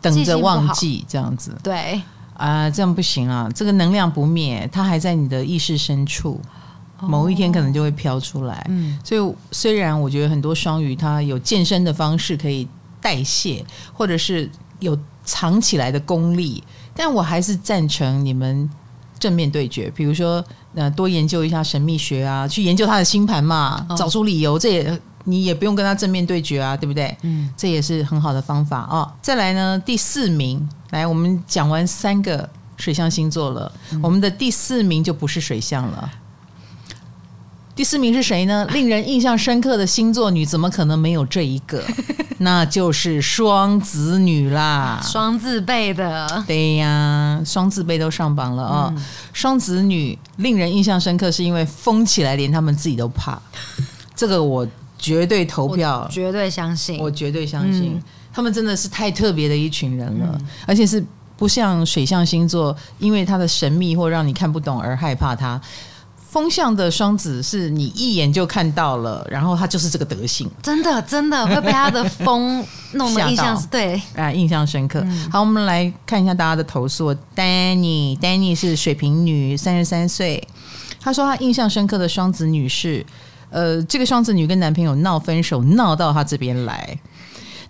等着忘记这样子。对啊，这样不行啊，这个能量不灭，它还在你的意识深处。某一天可能就会飘出来，嗯，所以虽然我觉得很多双鱼它有健身的方式可以代谢，或者是有藏起来的功力，但我还是赞成你们正面对决。比如说，呃，多研究一下神秘学啊，去研究他的星盘嘛，找出理由，这也你也不用跟他正面对决啊，对不对？嗯，这也是很好的方法哦。再来呢，第四名，来，我们讲完三个水象星座了，嗯，我们的第四名就不是水象了。第四名是谁呢？令人印象深刻的星座女，怎么可能没有这一个？那就是双子女啦，双字辈的。对呀，双字辈都上榜了啊、哦！嗯、双子女令人印象深刻，是因为疯起来连他们自己都怕。这个我绝对投票，绝对相信，我绝对相信。嗯、他们真的是太特别的一群人了，嗯、而且是不像水象星座，因为它的神秘或让你看不懂而害怕它。风象的双子是你一眼就看到了，然后他就是这个德性，真的真的会被他的风弄得印象是对啊，印象深刻。嗯、好，我们来看一下大家的投诉。Danny，Danny 是水瓶女，三十三岁。她说她印象深刻的双子女是，呃，这个双子女跟男朋友闹分手，闹到她这边来。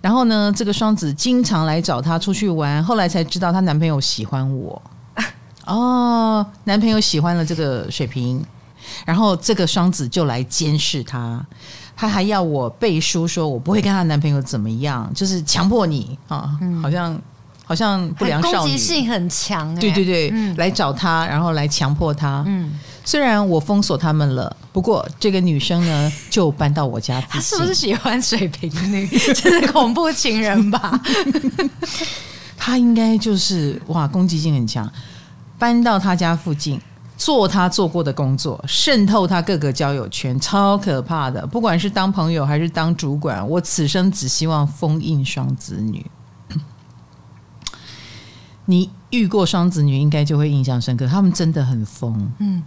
然后呢，这个双子经常来找她出去玩，后来才知道她男朋友喜欢我。哦，男朋友喜欢了这个水瓶，然后这个双子就来监视她，她还要我背书，说我不会跟她男朋友怎么样，就是强迫你啊，好像好像不良少女，攻击性很强，对对对，嗯、来找她，然后来强迫她。嗯，虽然我封锁他们了，不过这个女生呢 就搬到我家附近。她是不是喜欢水瓶女？就是恐怖情人吧？她应该就是哇，攻击性很强。搬到他家附近，做他做过的工作，渗透他各个交友圈，超可怕的。不管是当朋友还是当主管，我此生只希望封印双子女。你遇过双子女，应该就会印象深刻。他们真的很疯，嗯。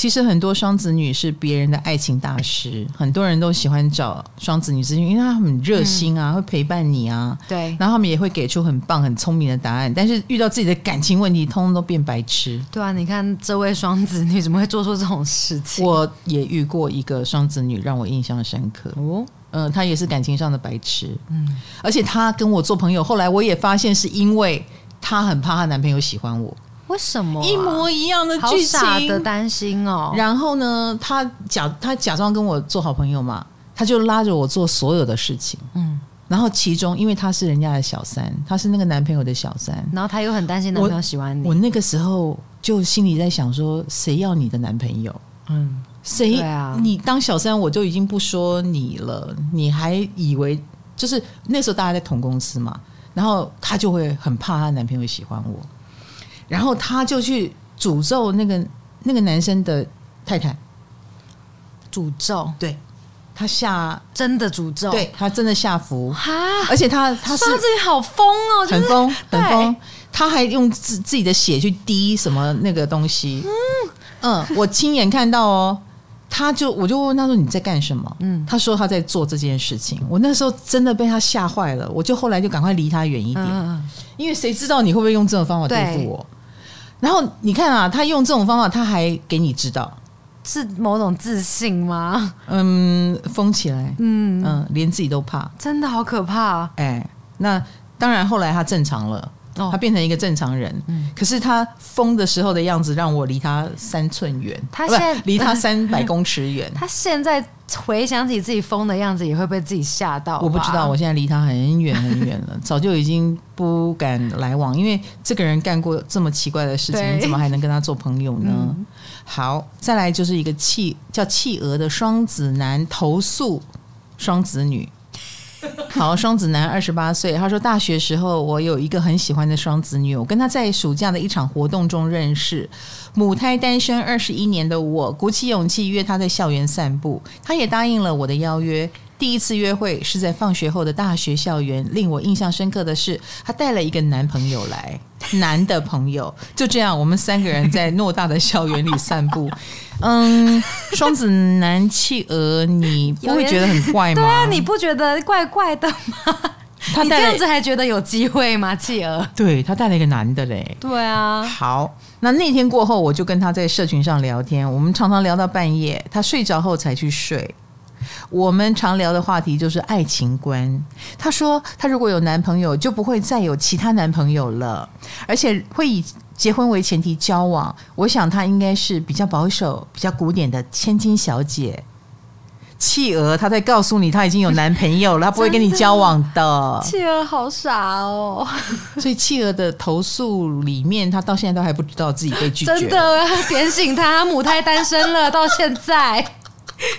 其实很多双子女是别人的爱情大师，很多人都喜欢找双子女咨询，因为他很热心啊，嗯、会陪伴你啊。对，然后他们也会给出很棒、很聪明的答案。但是遇到自己的感情问题，通通都变白痴。对啊，你看这位双子女怎么会做出这种事情？我也遇过一个双子女，让我印象深刻。哦，嗯、呃，她也是感情上的白痴。嗯，而且她跟我做朋友，后来我也发现是因为她很怕她男朋友喜欢我。为什么、啊、一模一样的剧情？好傻的担心哦。然后呢，他假他假装跟我做好朋友嘛，他就拉着我做所有的事情。嗯，然后其中因为他是人家的小三，他是那个男朋友的小三，然后他又很担心男朋友喜欢你。我，我那个时候就心里在想说，谁要你的男朋友？嗯，谁？啊，你当小三我就已经不说你了，你还以为就是那时候大家在同公司嘛，然后他就会很怕他男朋友喜欢我。然后他就去诅咒那个那个男生的太太，诅咒，对，他下真的诅咒，对，他真的下符。哈，而且他他是他自己好疯哦，很疯很疯，他还用自自己的血去滴什么那个东西，嗯。嗯，我亲眼看到哦。他就我就问他说，你在干什么？嗯，他说他在做这件事情。我那时候真的被他吓坏了，我就后来就赶快离他远一点，嗯、因为谁知道你会不会用这种方法对付我？然后你看啊，他用这种方法，他还给你知道是某种自信吗？嗯，疯起来，嗯嗯，连自己都怕，真的好可怕啊。哎，那当然，后来他正常了。他变成一个正常人，嗯、可是他疯的时候的样子让我离他三寸远，他现在离他三百公尺远。他现在回想起自己疯的样子，也会被自己吓到。我不知道，我现在离他很远很远了，早就已经不敢来往，因为这个人干过这么奇怪的事情，你怎么还能跟他做朋友呢？嗯、好，再来就是一个企叫企鹅的双子男投诉双子女。好，双子男二十八岁，他说大学时候我有一个很喜欢的双子女，我跟他在暑假的一场活动中认识，母胎单身二十一年的我鼓起勇气约他在校园散步，他也答应了我的邀约。第一次约会是在放学后的大学校园，令我印象深刻的是，她带了一个男朋友来，男的朋友。就这样，我们三个人在偌大的校园里散步。嗯，双子男企鹅，你不会觉得很怪吗？对啊，你不觉得怪怪的吗？他这样子还觉得有机会吗？企鹅，对，他带了一个男的嘞。对啊，好，那那天过后，我就跟他在社群上聊天，我们常常聊到半夜，他睡着后才去睡。我们常聊的话题就是爱情观。她说，她如果有男朋友，就不会再有其他男朋友了，而且会以结婚为前提交往。我想她应该是比较保守、比较古典的千金小姐。企鹅，她在告诉你她已经有男朋友了，她不会跟你交往的。企鹅好傻哦。所以企鹅的投诉里面，她到现在都还不知道自己被拒绝。真的，点醒她，母胎单身了，到现在。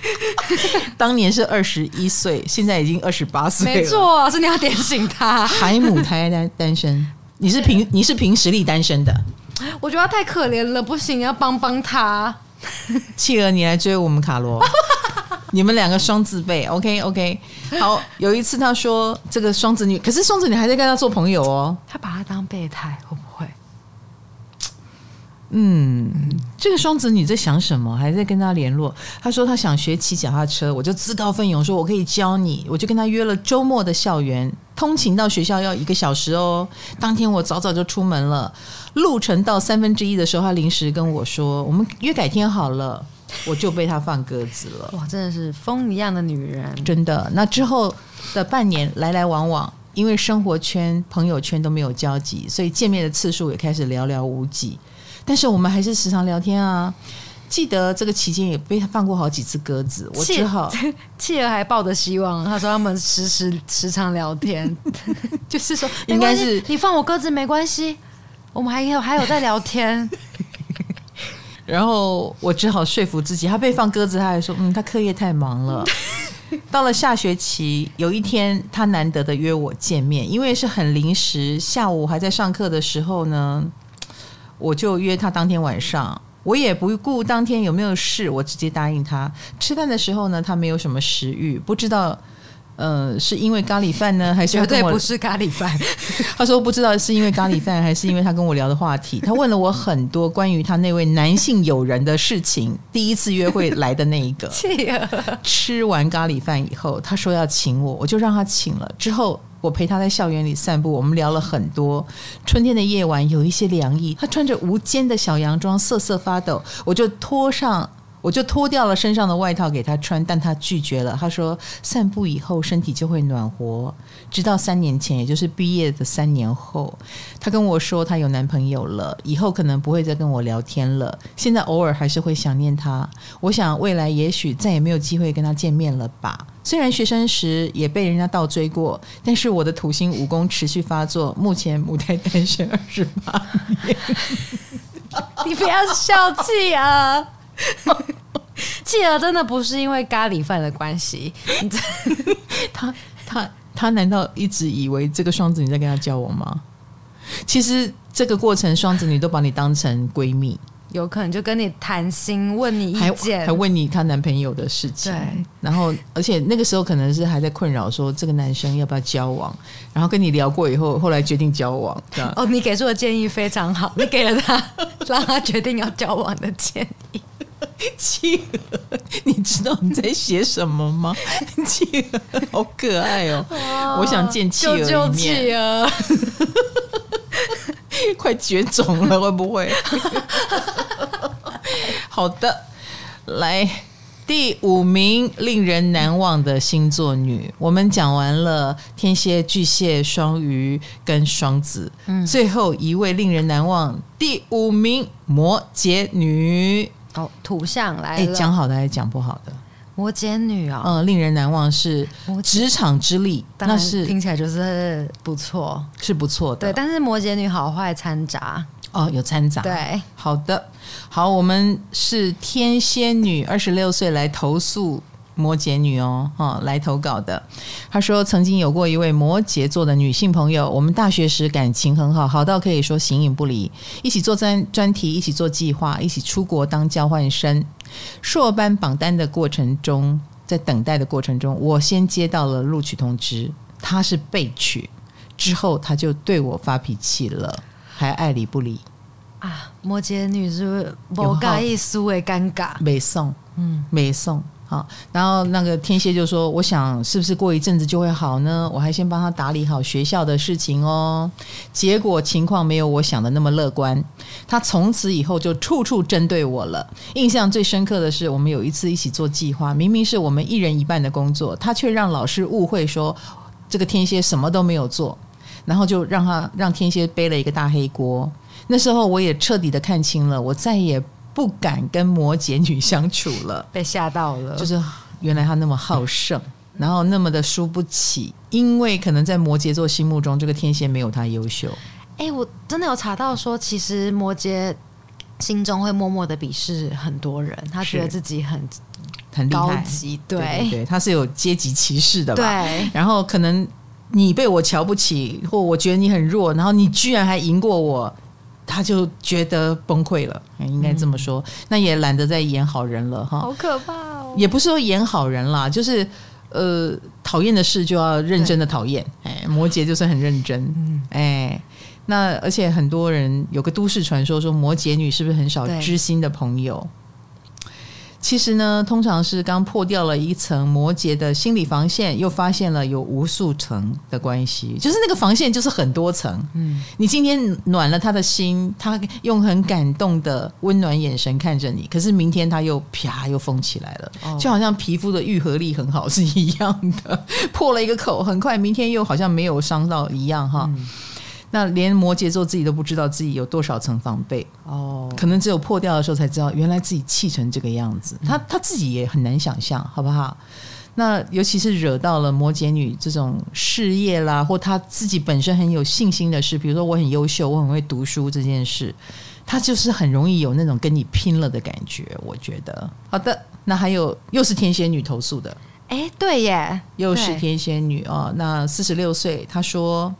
当年是二十一岁，现在已经二十八岁了。没错，是你要点醒他。海母胎单单身，你是凭你是凭实力单身的。我觉得他太可怜了，不行，要帮帮他。企鹅，你来追我们卡罗。你们两个双字辈，OK OK。好，有一次他说这个双子女，可是双子女还在跟他做朋友哦。他把他当备胎？嗯，这个双子女在想什么？还在跟他联络。他说他想学骑脚踏车，我就自告奋勇说我可以教你。我就跟他约了周末的校园，通勤到学校要一个小时哦。当天我早早就出门了，路程到三分之一的时候，他临时跟我说我们约改天好了。我就被他放鸽子了。哇，真的是风一样的女人，真的。那之后的半年来来往往，因为生活圈、朋友圈都没有交集，所以见面的次数也开始寥寥无几。但是我们还是时常聊天啊。记得这个期间也被他放过好几次鸽子，我只好 企鹅还抱着希望。他说他们时时 时常聊天，就是说应该是你放我鸽子没关系，我们还有还有在聊天。然后我只好说服自己，他被放鸽子，他还说：“嗯，他课业太忙了。”到了下学期，有一天他难得的约我见面，因为是很临时，下午还在上课的时候呢，我就约他当天晚上。我也不顾当天有没有事，我直接答应他。吃饭的时候呢，他没有什么食欲，不知道。呃，是因为咖喱饭呢，还是绝对不是咖喱饭？他说不知道是因为咖喱饭，还是因为他跟我聊的话题。他问了我很多关于他那位男性友人的事情。第一次约会来的那一个，吃完咖喱饭以后，他说要请我，我就让他请了。之后我陪他在校园里散步，我们聊了很多。春天的夜晚有一些凉意，他穿着无肩的小洋装，瑟瑟发抖，我就脱上。我就脱掉了身上的外套给他穿，但他拒绝了。他说散步以后身体就会暖和。直到三年前，也就是毕业的三年后，他跟我说他有男朋友了，以后可能不会再跟我聊天了。现在偶尔还是会想念他。我想未来也许再也没有机会跟他见面了吧。虽然学生时也被人家倒追过，但是我的土星武功持续发作。目前母胎单身二十八年。你不要笑气啊！企鹅真的不是因为咖喱饭的关系，他他他难道一直以为这个双子女在跟他交往吗？其实这个过程，双子女都把你当成闺蜜，有可能就跟你谈心，问你意见，还问你她男朋友的事情。对，然后而且那个时候可能是还在困扰，说这个男生要不要交往，然后跟你聊过以后，后来决定交往。这样哦，你给出的建议非常好，你给了他 让他决定要交往的建议。企鹅，你知道你在写什么吗？企鹅好可爱哦，我想见企鹅一面。救救企鹅，快绝种了，会不会？好的，来第五名令人难忘的星座女，我们讲完了天蝎、巨蟹、双鱼跟双子，嗯，最后一位令人难忘第五名摩羯女。哦，土象来了。讲好的还是讲不好的？摩羯女啊、哦，嗯，令人难忘是职场之力，那是听起来就是不错，是不错的。对，但是摩羯女好坏掺杂哦，有掺杂。对，好的，好，我们是天蝎女，二十六岁来投诉。摩羯女哦，哈，来投稿的。她说曾经有过一位摩羯座的女性朋友，我们大学时感情很好，好到可以说形影不离，一起做专专题，一起做计划，一起出国当交换生。硕班榜单的过程中，在等待的过程中，我先接到了录取通知，她是被取，之后她就对我发脾气了，还爱理不理啊。摩羯女是不是不介意输的尴尬？没送，嗯，没送。好，然后那个天蝎就说：“我想是不是过一阵子就会好呢？我还先帮他打理好学校的事情哦。”结果情况没有我想的那么乐观，他从此以后就处处针对我了。印象最深刻的是，我们有一次一起做计划，明明是我们一人一半的工作，他却让老师误会说这个天蝎什么都没有做，然后就让他让天蝎背了一个大黑锅。那时候我也彻底的看清了，我再也。不敢跟摩羯女相处了，被吓到了。就是原来他那么好胜，然后那么的输不起，因为可能在摩羯座心目中，这个天蝎没有他优秀。哎、欸，我真的有查到说，其实摩羯心中会默默的鄙视很多人，他觉得自己很很高级，对对，对，对，他是有阶级歧视的吧？对。然后可能你被我瞧不起，或我觉得你很弱，然后你居然还赢过我。他就觉得崩溃了，应该这么说。嗯、那也懒得再演好人了哈，好可怕哦！也不是说演好人啦，就是呃，讨厌的事就要认真的讨厌。哎，摩羯就是很认真。嗯，哎，那而且很多人有个都市传说说摩羯女是不是很少知心的朋友？其实呢，通常是刚破掉了一层摩羯的心理防线，又发现了有无数层的关系，就是那个防线就是很多层。嗯，你今天暖了他的心，他用很感动的温暖眼神看着你，可是明天他又啪又封起来了，哦、就好像皮肤的愈合力很好是一样的，破了一个口，很快明天又好像没有伤到一样哈。嗯那连摩羯座自己都不知道自己有多少层防备哦，可能只有破掉的时候才知道，原来自己气成这个样子。他他自己也很难想象，好不好？那尤其是惹到了摩羯女这种事业啦，或他自己本身很有信心的事，比如说我很优秀，我很会读书这件事，他就是很容易有那种跟你拼了的感觉。我觉得好的，那还有又是天蝎女投诉的，哎，对耶，又是天蝎女哦。那四十六岁，她说。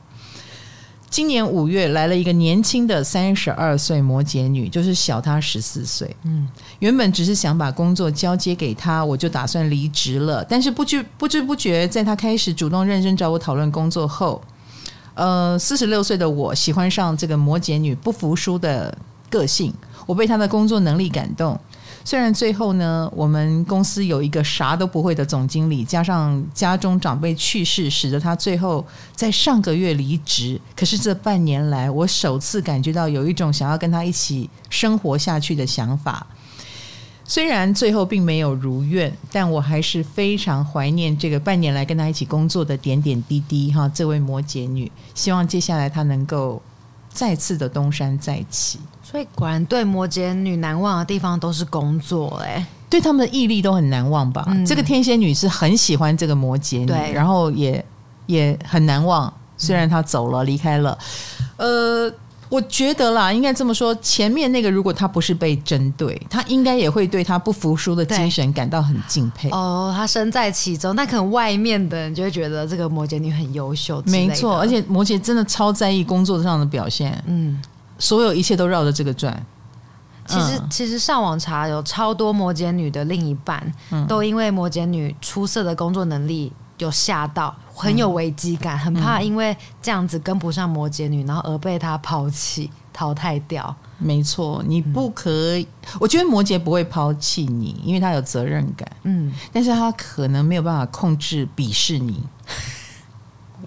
今年五月来了一个年轻的三十二岁摩羯女，就是小她十四岁。嗯，原本只是想把工作交接给她，我就打算离职了。但是不知不知不觉，在她开始主动认真找我讨论工作后，呃，四十六岁的我喜欢上这个摩羯女不服输的个性，我被她的工作能力感动。虽然最后呢，我们公司有一个啥都不会的总经理，加上家中长辈去世，使得他最后在上个月离职。可是这半年来，我首次感觉到有一种想要跟他一起生活下去的想法。虽然最后并没有如愿，但我还是非常怀念这个半年来跟他一起工作的点点滴滴。哈，这位摩羯女，希望接下来她能够再次的东山再起。所以果然对摩羯女难忘的地方都是工作哎、欸，对他们的毅力都很难忘吧？嗯、这个天蝎女是很喜欢这个摩羯女，然后也也很难忘。虽然她走了，离开了，呃，我觉得啦，应该这么说，前面那个如果她不是被针对，她应该也会对她不服输的精神感到很敬佩。哦，她身在其中，那可能外面的人就会觉得这个摩羯女很优秀。没错，而且摩羯真的超在意工作上的表现。嗯。所有一切都绕着这个转。其实，嗯、其实上网查有超多摩羯女的另一半，嗯、都因为摩羯女出色的工作能力有吓到，很有危机感，嗯、很怕因为这样子跟不上摩羯女，然后而被她抛弃、淘汰掉。没错，你不可我觉得摩羯不会抛弃你，因为他有责任感。嗯，但是他可能没有办法控制鄙视你。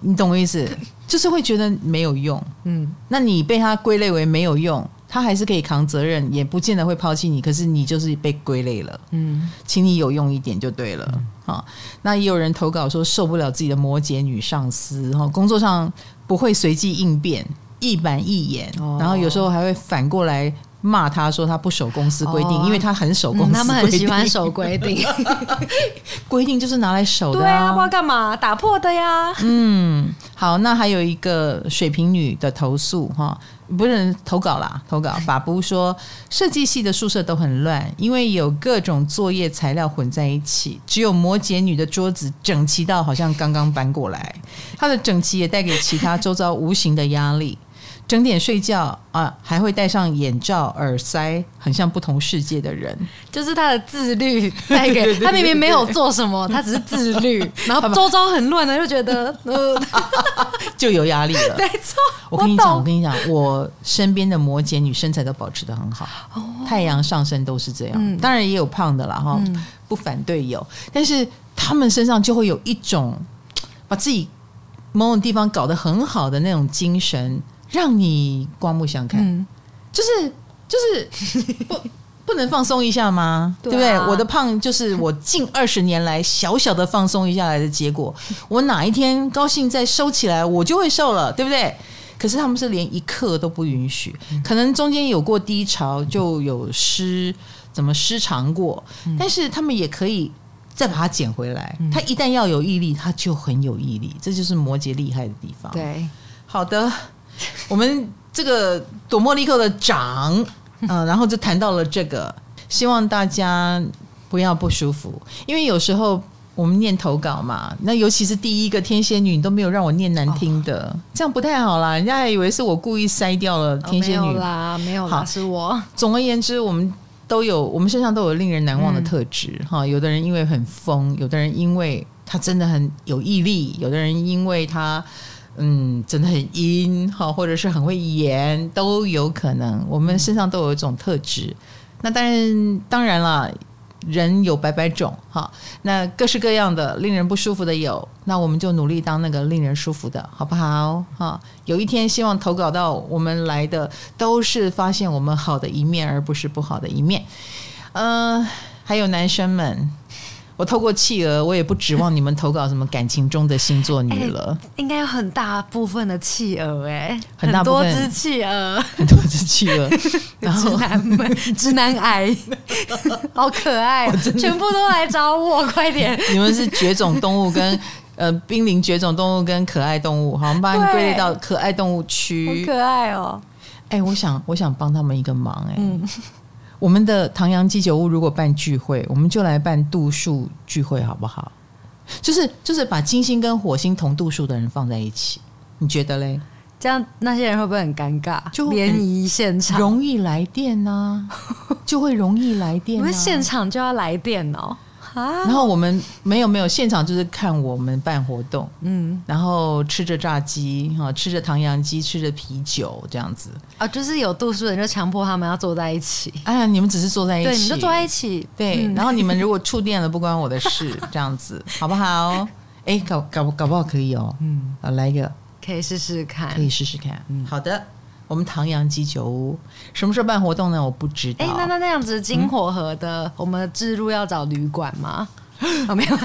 你懂我意思？就是会觉得没有用，嗯，那你被他归类为没有用，他还是可以扛责任，也不见得会抛弃你。可是你就是被归类了，嗯，请你有用一点就对了，啊、嗯。那也有人投稿说受不了自己的摩羯女上司，哈，工作上不会随机应变，一板一眼，哦、然后有时候还会反过来。骂他说他不守公司规定，哦、因为他很守公司。他们很喜欢守规定，规定就是拿来守的、啊。对啊，不知道干嘛打破的呀。嗯，好，那还有一个水瓶女的投诉哈，不是投稿啦，投稿。法布说设计系的宿舍都很乱，因为有各种作业材料混在一起，只有摩羯女的桌子整齐到好像刚刚搬过来，她的整齐也带给其他周遭无形的压力。整点睡觉啊，还会戴上眼罩、耳塞，很像不同世界的人。就是他的自律带给 他，明明没有做什么，他只是自律，然后周遭很乱的，就觉得呃，就有压力了。没错，我跟你讲，我跟你讲，我身边的摩羯女身材都保持的很好，太阳上升都是这样。当然也有胖的啦，哈，不反对有，但是他们身上就会有一种把自己某种地方搞得很好的那种精神。让你刮目相看，嗯、就是就是不 不能放松一下吗？对，啊、对不对？我的胖就是我近二十年来小小的放松一下来的结果。我哪一天高兴再收起来，我就会瘦了，对不对？可是他们是连一刻都不允许，嗯、可能中间有过低潮，就有失怎么失常过，嗯、但是他们也可以再把它捡回来。嗯、他一旦要有毅力，他就很有毅力，这就是摩羯厉害的地方。对，好的。我们这个朵莫莉蔻的长，嗯、呃，然后就谈到了这个，希望大家不要不舒服，因为有时候我们念投稿嘛，那尤其是第一个天蝎女，你都没有让我念难听的，哦、这样不太好啦。人家还以为是我故意筛掉了天蝎女、啦，没有啦，好是我。总而言之，我们都有，我们身上都有令人难忘的特质哈、嗯。有的人因为很疯，有的人因为他真的很有毅力，有的人因为他嗯真的很阴哈，或者是很会演，都有可能。我们身上都有一种特质。那当然，当然了。人有百百种，哈，那各式各样的令人不舒服的有，那我们就努力当那个令人舒服的，好不好？哈，有一天希望投稿到我们来的都是发现我们好的一面，而不是不好的一面。嗯、呃，还有男生们。我透过企鹅，我也不指望你们投稿什么感情中的星座女了。欸、应该有很大部分的企鹅，哎，很多只企鹅，很多只企鹅，然后直男们，直男癌，好可爱，全部都来找我，快点！你们是绝种动物跟呃濒临绝种动物跟可爱动物，好，我们把你归类到可爱动物区，好可爱哦。哎、欸，我想，我想帮他们一个忙、欸，哎、嗯。我们的唐阳鸡酒屋如果办聚会，我们就来办度数聚会，好不好？就是就是把金星跟火星同度数的人放在一起，你觉得嘞？这样那些人会不会很尴尬？就联谊现场容易来电呢、啊，就会容易来电、啊。我们现场就要来电哦。然后我们没有没有现场，就是看我们办活动，嗯，然后吃着炸鸡哈，吃着唐扬鸡，吃着啤酒这样子。啊，就是有度数的人就强迫他们要坐在一起。哎呀，你们只是坐在一起，对，你就坐在一起，对。嗯、然后你们如果触电了，不关我的事，这样子 好不好？哎，搞搞搞不好可以哦，嗯，啊，来一个，可以试试看，可以试试看，嗯，好的。我们唐阳鸡酒屋什么时候办活动呢？我不知道。哎，那那那样子金火河的，嗯、我们置入要找旅馆吗？哦，没有，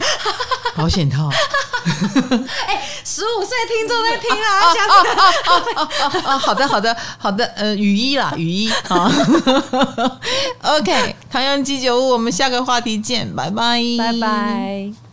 保险套。哎，十五岁听众在听啊，下次啊，好的，好的，好的，呃，雨衣啦，雨衣啊。OK，唐阳鸡酒屋，我们下个话题见，拜拜，拜拜。